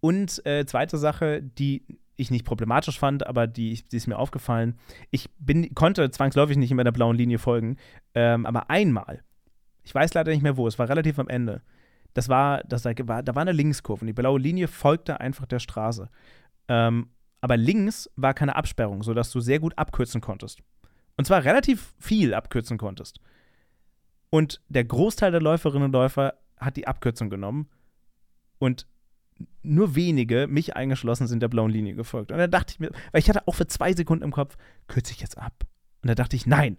und äh, zweite Sache, die ich nicht problematisch fand, aber die, die ist mir aufgefallen. Ich bin, konnte zwangsläufig nicht in meiner blauen Linie folgen, ähm, aber einmal, ich weiß leider nicht mehr wo, es war relativ am Ende. Das war, das war, da war eine Linkskurve und die blaue Linie folgte einfach der Straße. Ähm, aber links war keine Absperrung, sodass du sehr gut abkürzen konntest. Und zwar relativ viel abkürzen konntest. Und der Großteil der Läuferinnen und Läufer hat die Abkürzung genommen. Und nur wenige, mich eingeschlossen, sind der blauen Linie gefolgt. Und da dachte ich mir, weil ich hatte auch für zwei Sekunden im Kopf, kürze ich jetzt ab? Und da dachte ich, nein,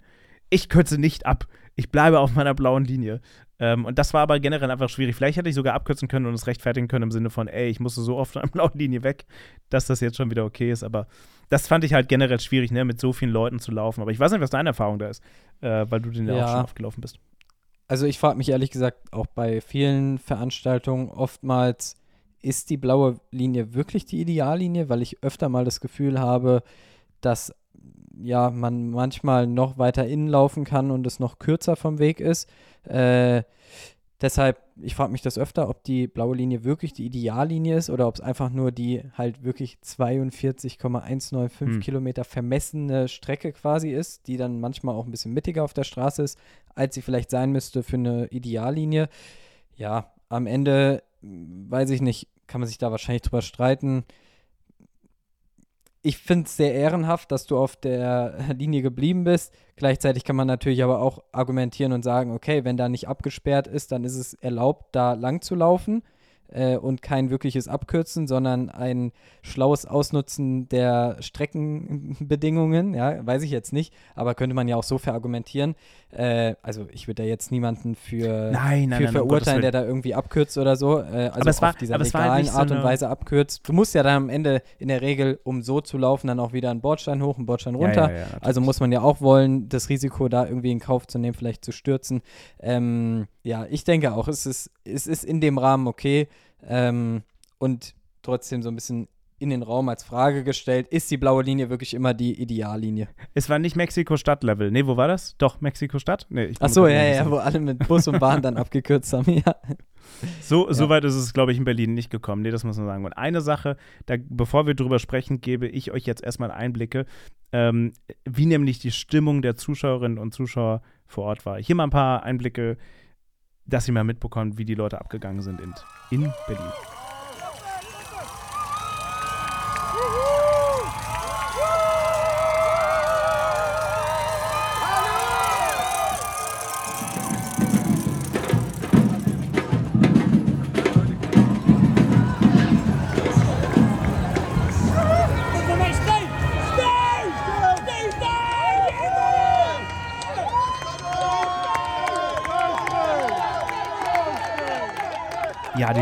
ich kürze nicht ab. Ich bleibe auf meiner blauen Linie. Ähm, und das war aber generell einfach schwierig. Vielleicht hätte ich sogar abkürzen können und es rechtfertigen können im Sinne von, ey, ich musste so oft von der blauen Linie weg, dass das jetzt schon wieder okay ist. Aber das fand ich halt generell schwierig, ne, mit so vielen Leuten zu laufen. Aber ich weiß nicht, was deine Erfahrung da ist, äh, weil du den ja auch schon oft gelaufen bist. Also ich frage mich ehrlich gesagt auch bei vielen Veranstaltungen oftmals, ist die blaue Linie wirklich die Ideallinie? Weil ich öfter mal das Gefühl habe, dass ja man manchmal noch weiter innen laufen kann und es noch kürzer vom Weg ist. Äh, Deshalb, ich frage mich das öfter, ob die blaue Linie wirklich die Ideallinie ist oder ob es einfach nur die halt wirklich 42,195 hm. Kilometer vermessene Strecke quasi ist, die dann manchmal auch ein bisschen mittiger auf der Straße ist, als sie vielleicht sein müsste für eine Ideallinie. Ja, am Ende, weiß ich nicht, kann man sich da wahrscheinlich drüber streiten ich finde es sehr ehrenhaft, dass du auf der Linie geblieben bist. Gleichzeitig kann man natürlich aber auch argumentieren und sagen, okay, wenn da nicht abgesperrt ist, dann ist es erlaubt, da lang zu laufen äh, und kein wirkliches Abkürzen, sondern ein schlaues Ausnutzen der Streckenbedingungen. Ja, weiß ich jetzt nicht, aber könnte man ja auch so verargumentieren. Äh, also ich würde da jetzt niemanden für, nein, nein, für nein, verurteilen, um der da irgendwie abkürzt oder so. Äh, also aber es war, auf dieser aber war legalen so Art und Weise abkürzt. Du musst ja dann am Ende in der Regel, um so zu laufen, dann auch wieder einen Bordstein hoch, einen Bordstein runter. Ja, ja, ja. Also muss man ja auch wollen, das Risiko da irgendwie in Kauf zu nehmen, vielleicht zu stürzen. Ähm, ja, ich denke auch, es ist, es ist in dem Rahmen okay ähm, und trotzdem so ein bisschen in den Raum als Frage gestellt, ist die blaue Linie wirklich immer die Ideallinie? Es war nicht Mexiko-Stadt-Level. Nee, wo war das? Doch, Mexiko-Stadt? Nee, Ach so, ja, ja, wo alle mit Bus und Bahn dann abgekürzt haben, ja. So, so Ja. weit ist es, glaube ich, in Berlin nicht gekommen. Nee, das muss man sagen. Und eine Sache, da, bevor wir drüber sprechen, gebe ich euch jetzt erstmal Einblicke, ähm, wie nämlich die Stimmung der Zuschauerinnen und Zuschauer vor Ort war. Hier mal ein paar Einblicke, dass ihr mal mitbekommt, wie die Leute abgegangen sind in, in Berlin.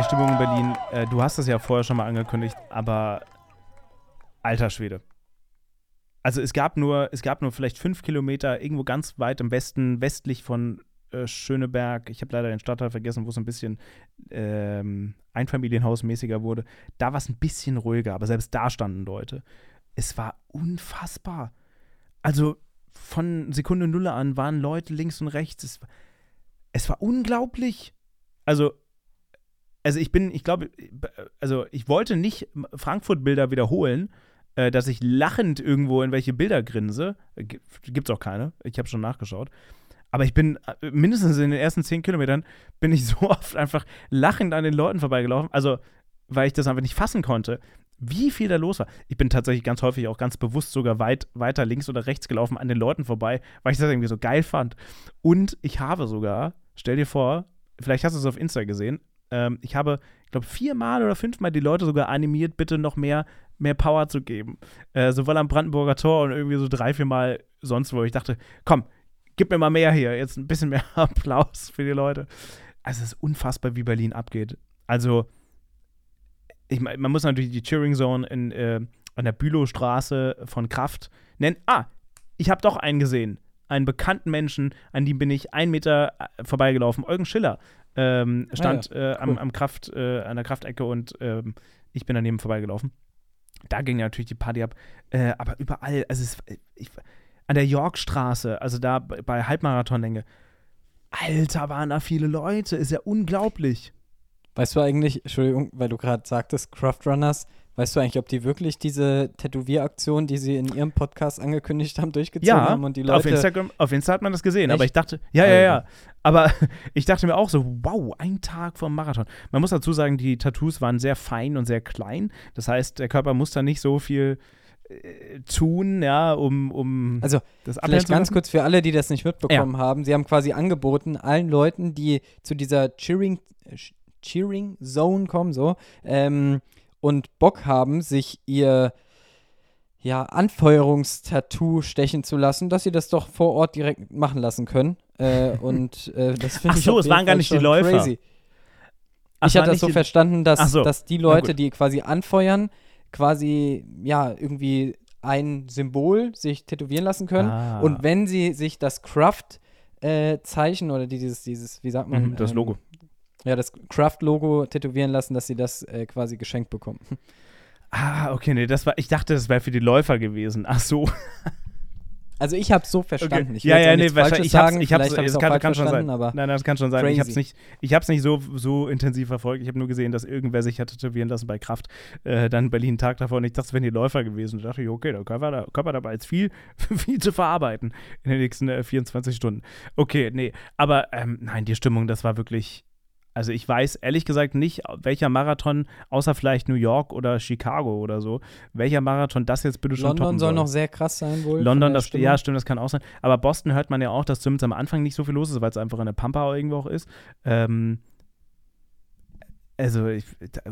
Stimmung in Berlin, äh, du hast es ja vorher schon mal angekündigt, aber alter Schwede. Also es gab nur, es gab nur vielleicht fünf Kilometer irgendwo ganz weit im Westen, westlich von äh, Schöneberg. Ich habe leider den Stadtteil vergessen, wo es ein bisschen ähm, Einfamilienhausmäßiger wurde. Da war es ein bisschen ruhiger, aber selbst da standen Leute. Es war unfassbar. Also von Sekunde Null an waren Leute links und rechts. Es, es war unglaublich. Also also ich bin, ich glaube, also ich wollte nicht Frankfurt-Bilder wiederholen, äh, dass ich lachend irgendwo in welche Bilder grinse. G gibt's auch keine. Ich habe schon nachgeschaut. Aber ich bin äh, mindestens in den ersten zehn Kilometern bin ich so oft einfach lachend an den Leuten vorbeigelaufen. Also, weil ich das einfach nicht fassen konnte, wie viel da los war. Ich bin tatsächlich ganz häufig auch ganz bewusst sogar weit weiter links oder rechts gelaufen an den Leuten vorbei, weil ich das irgendwie so geil fand. Und ich habe sogar, stell dir vor, vielleicht hast du es auf Insta gesehen, ähm, ich habe, ich glaube, viermal oder fünfmal die Leute sogar animiert, bitte noch mehr, mehr Power zu geben. Äh, sowohl am Brandenburger Tor und irgendwie so drei, viermal sonst wo. Ich dachte, komm, gib mir mal mehr hier. Jetzt ein bisschen mehr Applaus für die Leute. Also es ist unfassbar, wie Berlin abgeht. Also, ich man muss natürlich die Cheering Zone in, äh, an der Bülowstraße von Kraft nennen. Ah, ich habe doch einen gesehen. Einen bekannten Menschen, an dem bin ich einen Meter äh, vorbeigelaufen. Eugen Schiller ähm, stand Ah ja, äh, am, am Kraft, äh, an der Kraftecke und ähm, ich bin daneben vorbeigelaufen. Da ging natürlich die Party ab. Äh, aber überall, also es, ich, an der Yorkstraße, also da bei bei Halbmarathonlänge, Alter, waren da viele Leute, ist ja unglaublich. Weißt du eigentlich, Entschuldigung, weil du gerade sagtest, Craftrunners, weißt du eigentlich, ob die wirklich diese Tätowieraktion, die sie in ihrem Podcast angekündigt haben, durchgezogen Ja, haben und die auf Leute. Instagram, auf Insta hat man das gesehen, aber Echt? ich dachte, ja, ja, ja, aber ich dachte mir auch so, wow, ein Tag vom Marathon. Man muss dazu sagen, die Tattoos waren sehr fein und sehr klein, das heißt, der Körper muss da nicht so viel äh, tun, ja, um, um Also, das Vielleicht ganz kurz für alle, die das nicht mitbekommen haben. Sie haben quasi angeboten, allen Leuten, die zu dieser Cheering, äh, Cheering Zone kommen, so, ähm, und Bock haben, sich ihr ja, Anfeuerungstattoo stechen zu lassen, dass sie das doch vor Ort direkt machen lassen können. Äh, und äh, das finde Ach ich so, auf es waren gar nicht die Läufer. Crazy. Ach, ich hatte das so verstanden, dass, Ach so, dass die Leute, die quasi anfeuern, quasi, ja, irgendwie ein Symbol sich tätowieren lassen können. Ah. Und wenn sie sich das Craft-Zeichen oder dieses, dieses, wie sagt man? Mhm, das ähm, Logo. Ja, das Craft-Logo tätowieren lassen, dass sie das äh, quasi geschenkt bekommen. Ah, okay, nee, das war, ich dachte, das wäre für die Läufer gewesen. Ach so. Also ich habe es so verstanden. Ich will ja, ja, nee, wahrscheinlich. Ich hab's, ich hab's, Vielleicht hab es ich's auch kann, kann schon sein. aber nein, nein, das kann schon sein. Ich hab's crazy. nicht, ich hab's nicht so, so intensiv verfolgt. Ich habe nur gesehen, dass irgendwer sich hat tätowieren lassen bei Kraft. Äh, dann Berlin Tag davor und ich dachte, es wären die Läufer gewesen. Da dachte ich, okay, der Körper, der Körper dabei ist viel, viel zu verarbeiten in den nächsten äh, 24 Stunden. Okay, nee. Aber ähm, nein, die Stimmung, das war wirklich. Also ich weiß ehrlich gesagt nicht, welcher Marathon, außer vielleicht New York oder Chicago oder so, welcher Marathon das jetzt bitte schon London soll noch sehr krass sein wohl. London, das, Stimmung. ja, stimmt, das kann auch sein. Aber Boston hört man ja auch, dass zumindest am Anfang nicht so viel los ist, weil es einfach in der Pampa irgendwo auch ist. Ähm, also, ich,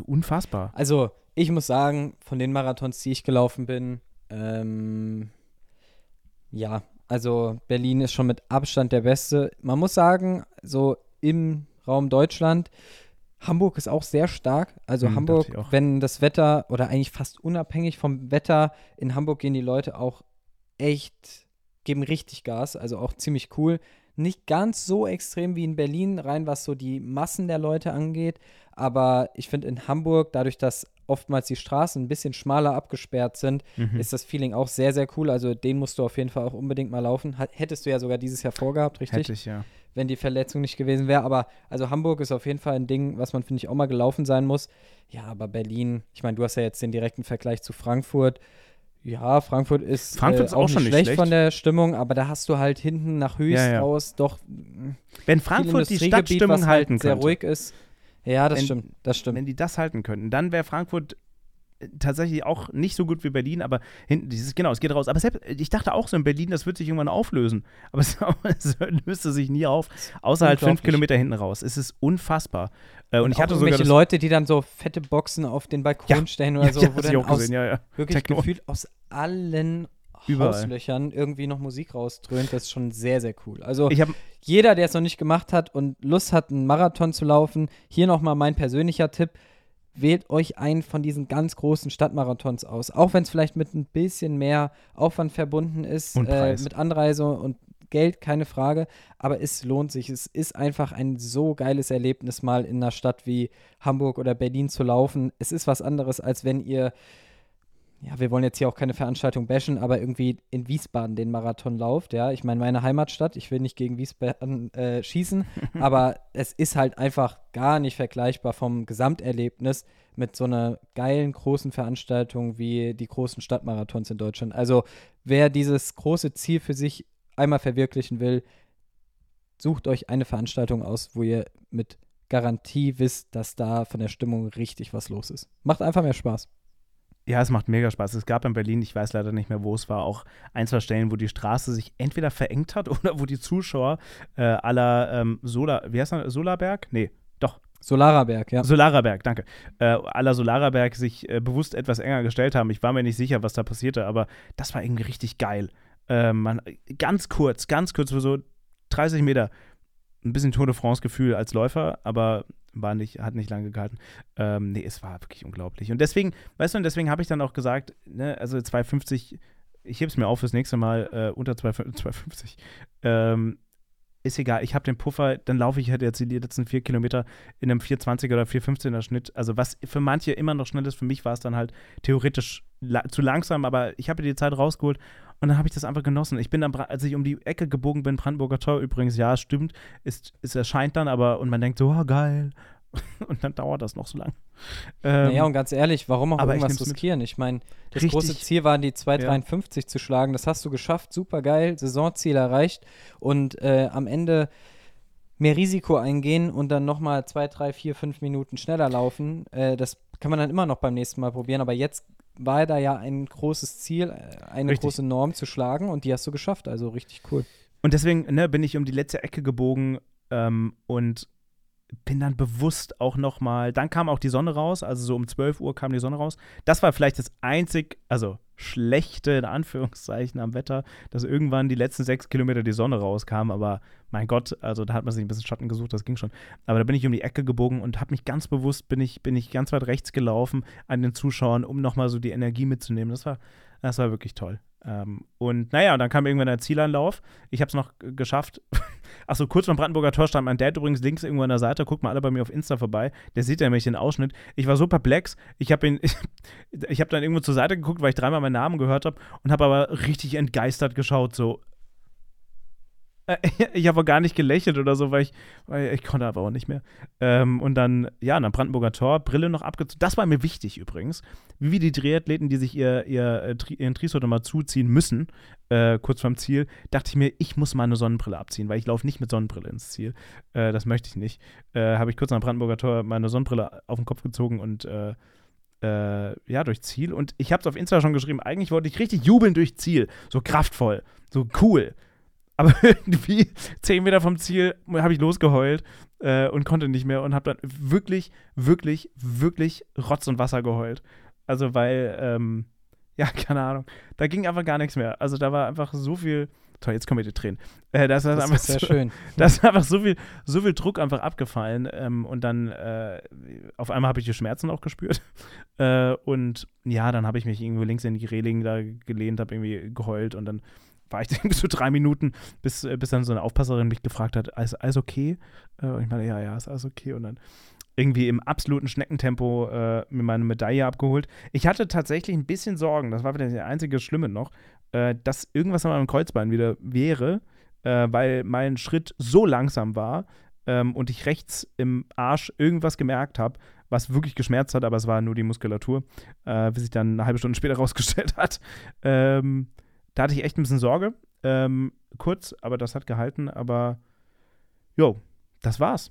unfassbar. Also, ich muss sagen, von den Marathons, die ich gelaufen bin, ähm, ja, also Berlin ist schon mit Abstand der beste. Man muss sagen, so im Raum Deutschland, Hamburg ist auch sehr stark. Also Hm, Hamburg, wenn das Wetter oder eigentlich fast unabhängig vom Wetter, in Hamburg gehen die Leute auch echt, geben richtig Gas, also auch ziemlich cool. Nicht ganz so extrem wie in Berlin, rein was so die Massen der Leute angeht. Aber ich finde in Hamburg, dadurch, dass oftmals die Straßen ein bisschen schmaler abgesperrt sind, Mhm. ist das Feeling auch sehr, sehr cool. Also den musst du auf jeden Fall auch unbedingt mal laufen. Hättest du ja sogar dieses Jahr vorgehabt, richtig? Hätte ich, ja. wenn die Verletzung nicht gewesen wäre. Aber also Hamburg ist auf jeden Fall ein Ding, was man, finde ich, auch mal gelaufen sein muss. Ja, aber Berlin, ich meine, du hast ja jetzt den direkten Vergleich zu Frankfurt. Ja, Frankfurt ist, Frankfurt äh, ist auch schon nicht schlecht, schlecht. von der Stimmung, aber da hast du halt hinten nach Höchst Ja, ja. raus doch Wenn Frankfurt die Stadtstimmung was halten halt sehr könnte, ruhig ist. Ja, das Wenn- stimmt, das stimmt. wenn die das halten könnten, dann wäre Frankfurt äh, tatsächlich auch nicht so gut wie Berlin, aber hinten, dieses, genau, es geht raus. Aber selbst, ich dachte auch so in Berlin, das wird sich irgendwann auflösen. Aber es, es löste sich nie auf, außer halt fünf. Kilometer hinten raus. Es ist unfassbar. Äh, und, ich hatte sogar irgendwelche das, Leute, die dann so fette Boxen auf den Balkon Ja, stellen oder so, ja, wo das dann auch aus, gesehen, ja, ja. wirklich Techno. gefühlt aus allen Überall. Hauslöchern irgendwie noch Musik rausdröhnt, das ist schon sehr, sehr cool. Also jeder, der es noch nicht gemacht hat und Lust hat, einen Marathon zu laufen, hier nochmal mein persönlicher Tipp. Wählt euch einen von diesen ganz großen Stadtmarathons aus. Auch wenn es vielleicht mit ein bisschen mehr Aufwand verbunden ist, äh, mit Anreise und Geld, keine Frage. Aber es lohnt sich. Es ist einfach ein so geiles Erlebnis, mal in einer Stadt wie Hamburg oder Berlin zu laufen. Es ist was anderes, als wenn ihr ja, wir wollen jetzt hier auch keine Veranstaltung bashen, aber irgendwie in Wiesbaden den Marathon lauft, ja. Ich meine, meine Heimatstadt, ich will nicht gegen Wiesbaden äh, schießen, aber es ist halt einfach gar nicht vergleichbar vom Gesamterlebnis mit so einer geilen, großen Veranstaltung wie die großen Stadtmarathons in Deutschland. Also, wer dieses große Ziel für sich einmal verwirklichen will, sucht euch eine Veranstaltung aus, wo ihr mit Garantie wisst, dass da von der Stimmung richtig was los ist. Macht einfach mehr Spaß. Ja, es macht mega Spaß. Es gab in Berlin, ich weiß leider nicht mehr, wo es war, auch ein, zwei Stellen, wo die Straße sich entweder verengt hat oder wo die Zuschauer äh, aller ähm, Solar, wie heißt das, Solarberg? Nee, doch, Solaraberg, ja. Solaraberg, danke. Äh, aller Solaraberg sich äh, bewusst etwas enger gestellt haben. Ich war mir nicht sicher, was da passierte, aber das war irgendwie richtig geil. Äh, man, ganz kurz, ganz kurz, so 30 Meter, ein bisschen Tour de France-Gefühl als Läufer, aber war nicht, hat nicht lange gehalten. Ähm, nee, es war wirklich unglaublich. Und deswegen, weißt du, und deswegen habe ich dann auch gesagt, ne, also 250, ich hebe es mir auf fürs nächste Mal, äh, unter 250, ähm, ist egal, ich habe den Puffer, dann laufe ich halt jetzt die letzten vier Kilometer in einem 420er oder 415er Schnitt. Also was für manche immer noch schnell ist, für mich war es dann halt theoretisch la zu langsam, aber ich habe die Zeit rausgeholt und dann habe ich das einfach genossen. Ich bin dann, als ich um die Ecke gebogen bin, Brandenburger Tor übrigens, ja, stimmt, ist, es erscheint dann, aber und man denkt so, oh, geil. und dann dauert das noch so lang. Ähm, naja, und ganz ehrlich, warum auch ich irgendwas mit. riskieren? Ich meine, das Richtig. große Ziel war, die 2,53 zu schlagen. Das hast du geschafft, super geil, Saisonziel erreicht und äh, am Ende mehr Risiko eingehen und dann nochmal zwei, drei, vier, fünf Minuten schneller laufen. Äh, das kann man dann immer noch beim nächsten Mal probieren, aber jetzt war da ja ein großes Ziel, äh, eine Richtig. große Norm zu schlagen und die hast du geschafft, also richtig cool. Und deswegen ne, bin ich um die letzte Ecke gebogen ähm, und bin dann bewusst auch noch mal, dann kam auch die Sonne raus, also so um 12 Uhr kam die Sonne raus. Das war vielleicht das einzig, also schlechte, in Anführungszeichen, am Wetter, dass irgendwann die letzten sechs Kilometer die Sonne rauskam, aber mein Gott, also da hat man sich ein bisschen Schatten gesucht, das ging schon. Aber da bin ich um die Ecke gebogen und habe mich ganz bewusst, bin ich, bin ich ganz weit rechts gelaufen an den Zuschauern, um noch mal so die Energie mitzunehmen. Das war, das war wirklich toll. Ähm, und naja, dann kam irgendwann der Zielanlauf. Ich habe es noch geschafft. Achso, kurz beim Brandenburger Tor stand mein Dad übrigens links irgendwo an der Seite. Guckt mal alle bei mir auf Insta vorbei. Der sieht ja nämlich den Ausschnitt. Ich war so perplex. Ich habe ihn, ich, ich habe dann irgendwo zur Seite geguckt, weil ich dreimal meinen Namen gehört habe und habe aber richtig entgeistert geschaut. So, ich habe auch gar nicht gelächelt oder so, weil ich, weil ich konnte aber auch nicht mehr. Ähm, und dann, ja, dann Brandenburger Tor, Brille noch abgezogen. Das war mir wichtig übrigens. Wie die Triathleten, die sich ihr, ihr, äh, ihren Triesort immer zuziehen müssen, äh, kurz vorm Ziel, dachte ich mir, ich muss mal eine Sonnenbrille abziehen, weil ich laufe nicht mit Sonnenbrille ins Ziel. Äh, das möchte ich nicht. Äh, habe ich kurz am Brandenburger Tor meine Sonnenbrille auf den Kopf gezogen und äh, äh, ja, durch Ziel. Und ich habe es auf Insta schon geschrieben, eigentlich wollte ich richtig jubeln durch Ziel. So kraftvoll, so cool. Aber irgendwie zehn Meter vom Ziel habe ich losgeheult äh, und konnte nicht mehr und habe dann wirklich, wirklich, wirklich Rotz und Wasser geheult. Also weil, ähm, ja, keine Ahnung, da ging einfach gar nichts mehr. Also da war einfach so viel, toll, jetzt kommen mir die Tränen. Äh, das, ist Das einfach ist sehr so, schön. da ist einfach so viel, so viel Druck einfach abgefallen ähm, und dann äh, auf einmal habe ich die Schmerzen auch gespürt äh, und ja, dann habe ich mich irgendwo links in die Reling da gelehnt, habe irgendwie geheult und dann war ich irgendwie so drei Minuten, bis, äh, bis dann so eine Aufpasserin mich gefragt hat, alles, alles okay? Äh, und ich meine, ja, ja, ist alles okay und dann irgendwie im absoluten Schneckentempo äh, mir meine Medaille abgeholt. Ich hatte tatsächlich ein bisschen Sorgen, das war wieder der einzige Schlimme noch, äh, dass irgendwas an meinem Kreuzbein wieder wäre, äh, weil mein Schritt so langsam war ähm, und ich rechts im Arsch irgendwas gemerkt habe, was wirklich geschmerzt hat, aber es war nur die Muskulatur, äh, wie sich dann eine halbe Stunde später rausgestellt hat. Ähm, da hatte ich echt ein bisschen Sorge. Ähm, kurz, aber das hat gehalten, aber jo, das war's.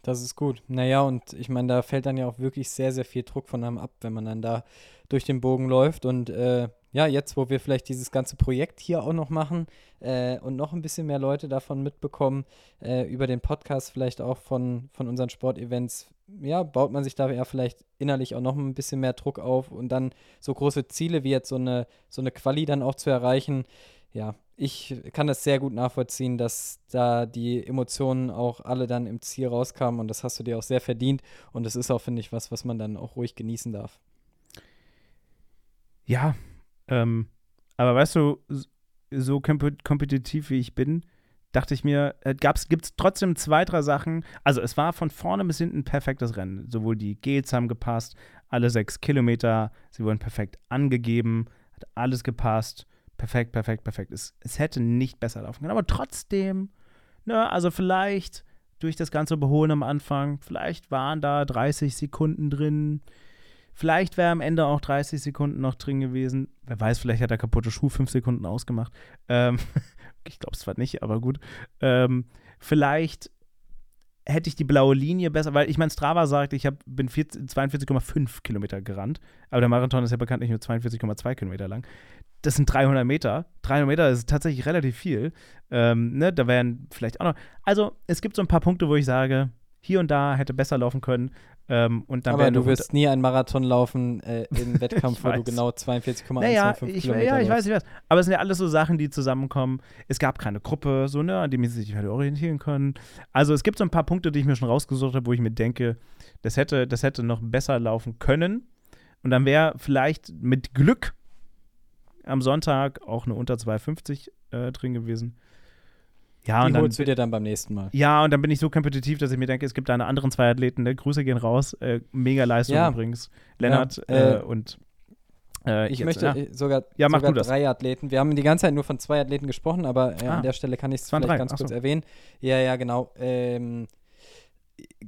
Das ist gut. Naja, und ich meine, da fällt dann ja auch wirklich sehr, sehr viel Druck von einem ab, wenn man dann da durch den Bogen läuft. Und äh, ja, jetzt, wo wir vielleicht dieses ganze Projekt hier auch noch machen äh, und noch ein bisschen mehr Leute davon mitbekommen, äh, über den Podcast vielleicht auch von, von unseren Sportevents, ja, baut man sich da ja vielleicht innerlich auch noch ein bisschen mehr Druck auf und dann so große Ziele wie jetzt so eine, so eine Quali dann auch zu erreichen. Ja, ich kann das sehr gut nachvollziehen, dass da die Emotionen auch alle dann im Ziel rauskamen und das hast du dir auch sehr verdient und das ist auch, finde ich, was, was man dann auch ruhig genießen darf. Ja, ähm, aber weißt du, so komp kompetitiv wie ich bin, dachte ich mir, äh, gibt es trotzdem zwei, drei Sachen. Also es war von vorne bis hinten ein perfektes Rennen. Sowohl die Gates haben gepasst, alle sechs Kilometer, sie wurden perfekt angegeben, hat alles gepasst. Perfekt, perfekt, perfekt. Es, es hätte nicht besser laufen können. Aber trotzdem, ne, also vielleicht durch das ganze Beholen am Anfang, vielleicht waren da 30 Sekunden drin, Vielleicht wäre am Ende auch 30 Sekunden noch drin gewesen. Wer weiß, vielleicht hat der kaputte Schuh fünf Sekunden ausgemacht. Ähm, ich glaube es zwar nicht, aber gut. Ähm, vielleicht hätte ich die blaue Linie besser, weil ich meine, Strava sagt, ich hab, bin 42,5 Kilometer gerannt, aber der Marathon ist ja bekanntlich nur 42,2 Kilometer lang. Das sind 300 Meter. 300 Meter ist tatsächlich relativ viel. Ähm, ne, da wären vielleicht auch noch. Also, es gibt so ein paar Punkte, wo ich sage, hier und da hätte besser laufen können. Ähm, und dann Aber du wirst nie einen Marathon laufen äh, im Wettkampf, wo du genau 42,125 naja, ich, Kilometer Ja, ich weiß, ich weiß. Aber es sind ja alles so Sachen, die zusammenkommen. Es gab keine Gruppe, so, ne, an die man sich hätte orientieren können. Also es gibt so ein paar Punkte, die ich mir schon rausgesucht habe, wo ich mir denke, das hätte, das hätte noch besser laufen können. Und dann wäre vielleicht mit Glück am Sonntag auch eine unter 2,50 äh, drin gewesen. Ja, Die und dann, holst du dir dann beim nächsten Mal. ja, und dann bin ich so kompetitiv, dass ich mir denke, es gibt da eine anderen zwei Athleten, ne? Grüße gehen raus. Äh, mega Leistung Ja. übrigens. Lennart Ja, äh, äh, und äh, Ich jetzt, möchte ja. äh, sogar, Ja, sogar drei Athleten. Wir haben die ganze Zeit nur von zwei Athleten gesprochen, aber äh, Ah. an der Stelle kann ich es vielleicht drei, ganz ach kurz so. erwähnen. Ja, ja, genau. Ähm,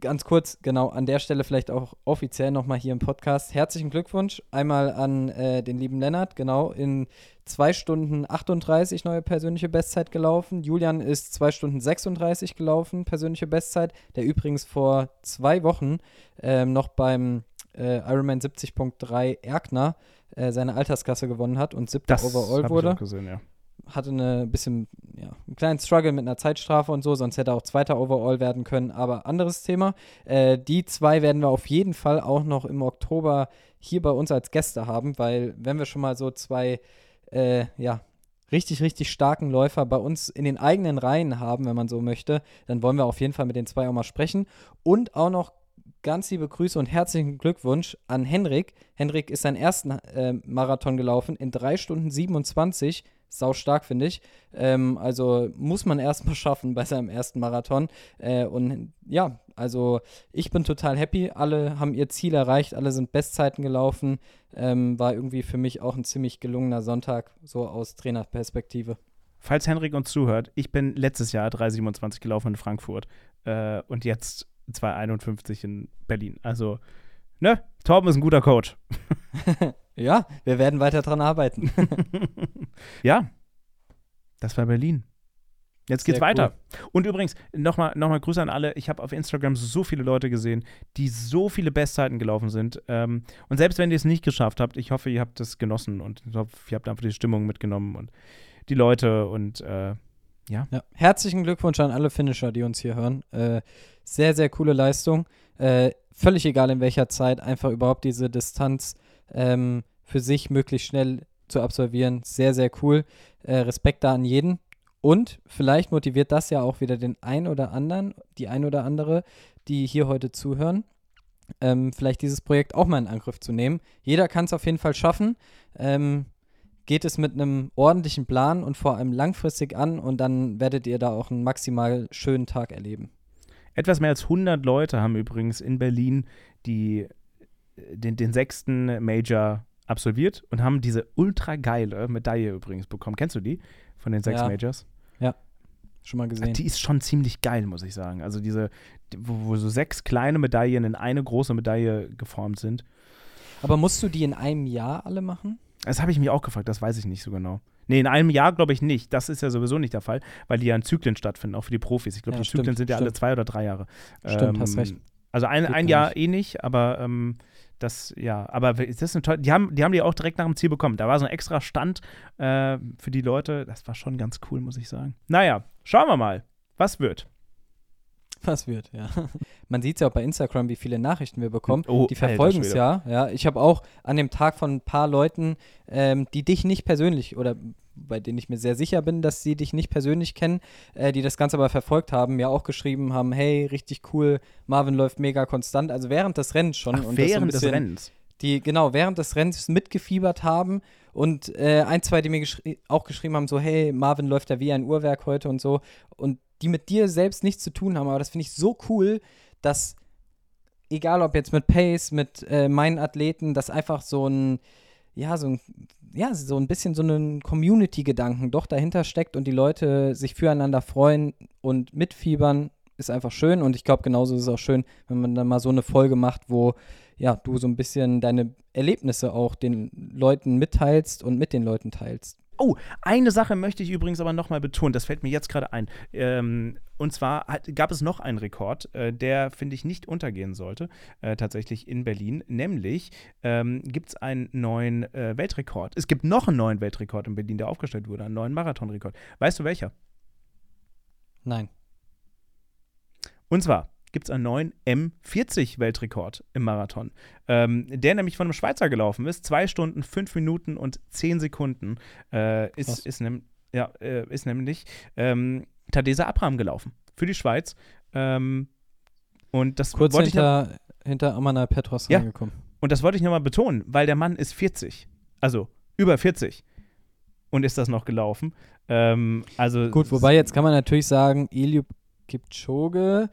ganz kurz, genau, an der Stelle vielleicht auch offiziell nochmal hier im Podcast. Herzlichen Glückwunsch einmal an äh, den lieben Lennart, genau, in 2 Stunden 38 neue persönliche Bestzeit gelaufen. Julian ist 2 Stunden 36 gelaufen, persönliche Bestzeit, der übrigens vor zwei Wochen ähm, noch beim äh, Ironman 70.3 Erkner äh, seine Altersklasse gewonnen hat und siebter das Overall wurde Ich auch gesehen, ja. hatte eine bisschen, ja, einen kleinen Struggle mit einer Zeitstrafe und so, sonst hätte er auch zweiter Overall werden können, aber anderes Thema. Äh, die zwei werden wir auf jeden Fall auch noch im Oktober hier bei uns als Gäste haben, weil wenn wir schon mal so zwei, äh, ja, richtig, richtig starken Läufer bei uns in den eigenen Reihen haben, wenn man so möchte, dann wollen wir auf jeden Fall mit den zwei auch mal sprechen und auch noch ganz liebe Grüße und herzlichen Glückwunsch an Henrik. Henrik ist seinen ersten äh, Marathon gelaufen in 3 Stunden 27. Sau stark, finde ich. Ähm, also muss man erstmal schaffen bei seinem ersten Marathon. Äh, und ja, also ich bin total happy. Alle haben ihr Ziel erreicht, alle sind Bestzeiten gelaufen. Ähm, war irgendwie für mich auch ein ziemlich gelungener Sonntag, so aus Trainerperspektive. Falls Henrik uns zuhört, ich bin letztes Jahr 3,27 gelaufen in Frankfurt äh, und jetzt 2,51 in Berlin. Also, ne? Torben ist ein guter Coach. Ja, wir werden weiter dran arbeiten. ja, das war Berlin. Jetzt geht's Sehr weiter. Und übrigens, nochmal noch mal Grüße an alle. Ich habe auf Instagram so viele Leute gesehen, die so viele Bestzeiten gelaufen sind. Ähm, und selbst wenn ihr es nicht geschafft habt, ich hoffe, ihr habt es genossen und ich hoffe, ihr habt einfach die Stimmung mitgenommen und die Leute und äh, Ja. Herzlichen Glückwunsch an alle Finisher, die uns hier hören. Äh, sehr, sehr coole Leistung. Äh, völlig egal in welcher Zeit, einfach überhaupt diese Distanz ähm, für sich möglichst schnell zu absolvieren. Sehr, sehr cool. Äh, Respekt da an jeden. Und vielleicht motiviert das ja auch wieder den ein oder anderen, die ein oder andere, die hier heute zuhören, ähm, vielleicht dieses Projekt auch mal in Angriff zu nehmen. Jeder kann es auf jeden Fall schaffen. Ähm, geht es mit einem ordentlichen Plan und vor allem langfristig an und dann werdet ihr da auch einen maximal schönen Tag erleben. Etwas mehr als 100 Leute haben übrigens in Berlin die, den, den sechsten Major absolviert und haben diese ultra geile Medaille übrigens bekommen. Kennst du die von den sechs Ja. Majors? Schon mal gesehen. Die ist schon ziemlich geil, muss ich sagen. Also diese, die- wo, wo so sechs kleine Medaillen in eine große Medaille geformt sind. Aber musst du die in einem Jahr alle machen? Das habe ich mich auch gefragt, das weiß ich nicht so genau. Nee, in einem Jahr glaube ich nicht. Das ist ja sowieso nicht der Fall, weil die ja in Zyklen stattfinden, auch für die Profis. Ich glaube, Ja, die Zyklen stimmt, sind ja alle stimmt. zwei oder drei Jahre. Stimmt, hast recht. Also ein, Geht ein Jahr nicht. eh nicht, aber ähm, das, ja, aber das ist eine tolle, die haben, die haben die auch direkt nach dem Ziel bekommen. Da war so ein extra Stand äh, für die Leute. Das war schon ganz cool, muss ich sagen. Naja, schauen wir mal, was wird. Was wird, ja. Man sieht ja auch bei Instagram, wie viele Nachrichten wir bekommen. Oh, die verfolgen es ja. ja. Ich habe auch an dem Tag von ein paar Leuten, ähm, die dich nicht persönlich oder bei denen ich mir sehr sicher bin, dass sie dich nicht persönlich kennen, äh, die das Ganze aber verfolgt haben, mir auch geschrieben haben, hey, richtig cool, Marvin läuft mega konstant, also während des Rennens schon. Ach, und das so während des Rennens. die genau während des Rennens mitgefiebert haben und äh, ein, zwei, die mir geschri auch geschrieben haben, so, hey, Marvin läuft ja wie ein Uhrwerk heute und so und die mit dir selbst nichts zu tun haben, aber das finde ich so cool, dass egal ob jetzt mit Pace, mit äh, meinen Athleten, dass einfach so ein, ja, so ein, ja, so ein bisschen so einen Community-Gedanken doch dahinter steckt und die Leute sich füreinander freuen und mitfiebern, ist einfach schön und ich glaube, genauso ist es auch schön, wenn man dann mal so eine Folge macht, wo ja, du so ein bisschen deine Erlebnisse auch den Leuten mitteilst und mit den Leuten teilst. Oh, eine Sache möchte ich übrigens aber nochmal betonen, das fällt mir jetzt gerade ein. Ähm, und zwar hat, gab es noch einen Rekord, äh, der, finde ich, nicht untergehen sollte, äh, tatsächlich in Berlin. Nämlich ähm, gibt es einen neuen äh, Weltrekord. Es gibt noch einen neuen Weltrekord in Berlin, der aufgestellt wurde, einen neuen Marathonrekord. Weißt du welcher? Nein. Und zwar gibt es einen neuen M40-Weltrekord im Marathon, ähm, der nämlich von einem Schweizer gelaufen ist. Zwei Stunden, fünf Minuten und zehn Sekunden äh, ist, ist, nem ja, äh, ist nämlich ähm, Tadesa Abraham gelaufen für die Schweiz. Ähm, und das Kurz wollte ich noch, hinter, hinter Amanal Petros Ja. reingekommen. und das wollte ich nochmal betonen, weil der Mann ist 40. Also über 40. Und ist das noch gelaufen. Ähm, also Gut, wobei jetzt kann man natürlich sagen, Eliud Kipchoge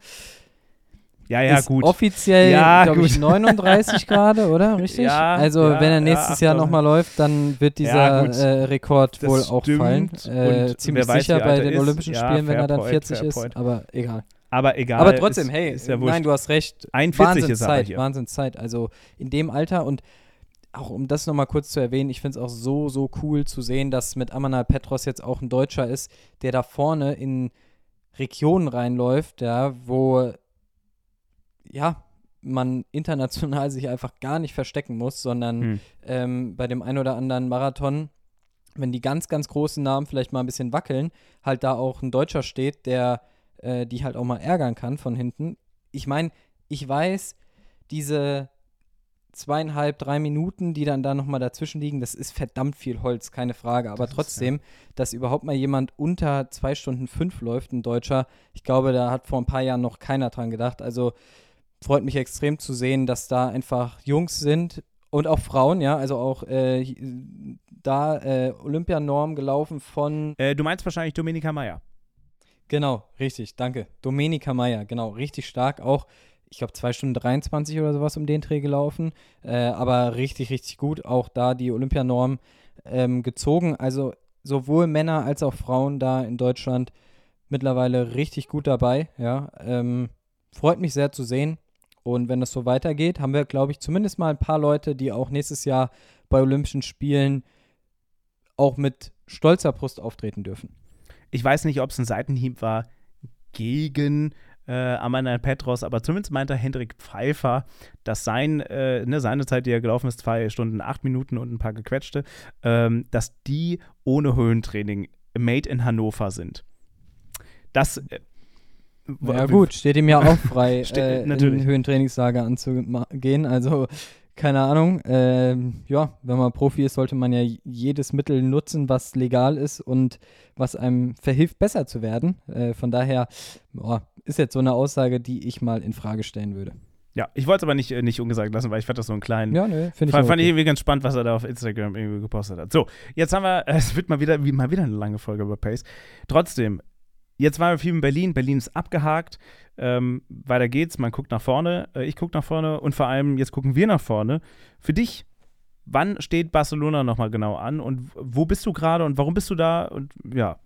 ja, ja, ist gut. offiziell, Ja, glaube ich, gut. 39 gerade, oder? Richtig? Ja, also, ja, wenn er ja, nächstes Jahr Achtung. nochmal läuft, dann wird dieser Ja, äh, Rekord Das wohl auch fallen. Äh, ziemlich weiß, sicher bei den ist. Olympischen Ja, Spielen, wenn er dann point, 40 fair ist. point. Aber egal. aber egal. aber trotzdem, ist, hey, ist ja nein, du hast recht. 41 ist er Wahnsinnszeit, hier. Wahnsinnszeit. Also in dem Alter und auch um das nochmal kurz zu erwähnen, ich finde es auch so, so cool zu sehen, dass mit Amanal Petros jetzt auch ein Deutscher ist, der da vorne in Regionen reinläuft, ja, wo ja, man international sich einfach gar nicht verstecken muss, sondern Hm. ähm, bei dem ein oder anderen Marathon, wenn die ganz, ganz großen Namen vielleicht mal ein bisschen wackeln, halt da auch ein Deutscher steht, der äh, die halt auch mal ärgern kann von hinten. Ich meine, ich weiß, diese zweieinhalb, drei Minuten, die dann da nochmal dazwischen liegen, das ist verdammt viel Holz, keine Frage. Aber Das ist, trotzdem, dass überhaupt mal jemand unter zwei Stunden fünf läuft, ein Deutscher, ich glaube, da hat vor ein paar Jahren noch keiner dran gedacht. Also freut mich extrem zu sehen, dass da einfach Jungs sind und auch Frauen, ja, also auch äh, da äh, Olympianorm gelaufen von, Äh, du meinst wahrscheinlich Dominika Meier. genau, richtig, danke, Domenica Meyer, genau, richtig stark, auch, ich glaube, zwei Stunden 23 oder sowas um den Dreh gelaufen, äh, aber richtig, richtig gut, auch da die Olympianorm ähm, gezogen, also sowohl Männer als auch Frauen da in Deutschland mittlerweile richtig gut dabei, ja, ähm, freut mich sehr zu sehen. Und wenn das so weitergeht, haben wir, glaube ich, zumindest mal ein paar Leute, die auch nächstes Jahr bei Olympischen Spielen auch mit stolzer Brust auftreten dürfen. Ich weiß nicht, ob es ein Seitenhieb war gegen äh, Amanal Petros, aber zumindest meinte Hendrik Pfeiffer, dass sein, äh, ne, seine Zeit, die er gelaufen ist, zwei Stunden, acht Minuten und ein paar gequetschte, ähm, dass die ohne Höhentraining made in Hannover sind. Das. Äh, Ja gut, steht ihm ja auch frei, äh, in Höhentrainingslager anzugehen. Also keine Ahnung. Ähm, ja, wenn man Profi ist, sollte man ja jedes Mittel nutzen, was legal ist und was einem verhilft, besser zu werden. Äh, von daher boah, ist jetzt so eine Aussage, die ich mal in Frage stellen würde. Ja, ich wollte es aber nicht, äh, nicht ungesagt lassen, weil ich fand das so einen kleinen. Ja, nö, finde ich. Fand, fand ich irgendwie ganz spannend, was er da auf Instagram irgendwie gepostet hat. So, jetzt haben wir, äh, es wird mal wieder, wie, mal wieder eine lange Folge über Pace. Trotzdem, jetzt waren wir viel in Berlin. Berlin ist abgehakt. Ähm, weiter geht's. Man guckt nach vorne. Äh, ich gucke nach vorne und vor allem, jetzt gucken wir nach vorne. Für dich, wann steht Barcelona nochmal genau an und wo bist du gerade und warum bist du da? Und ja,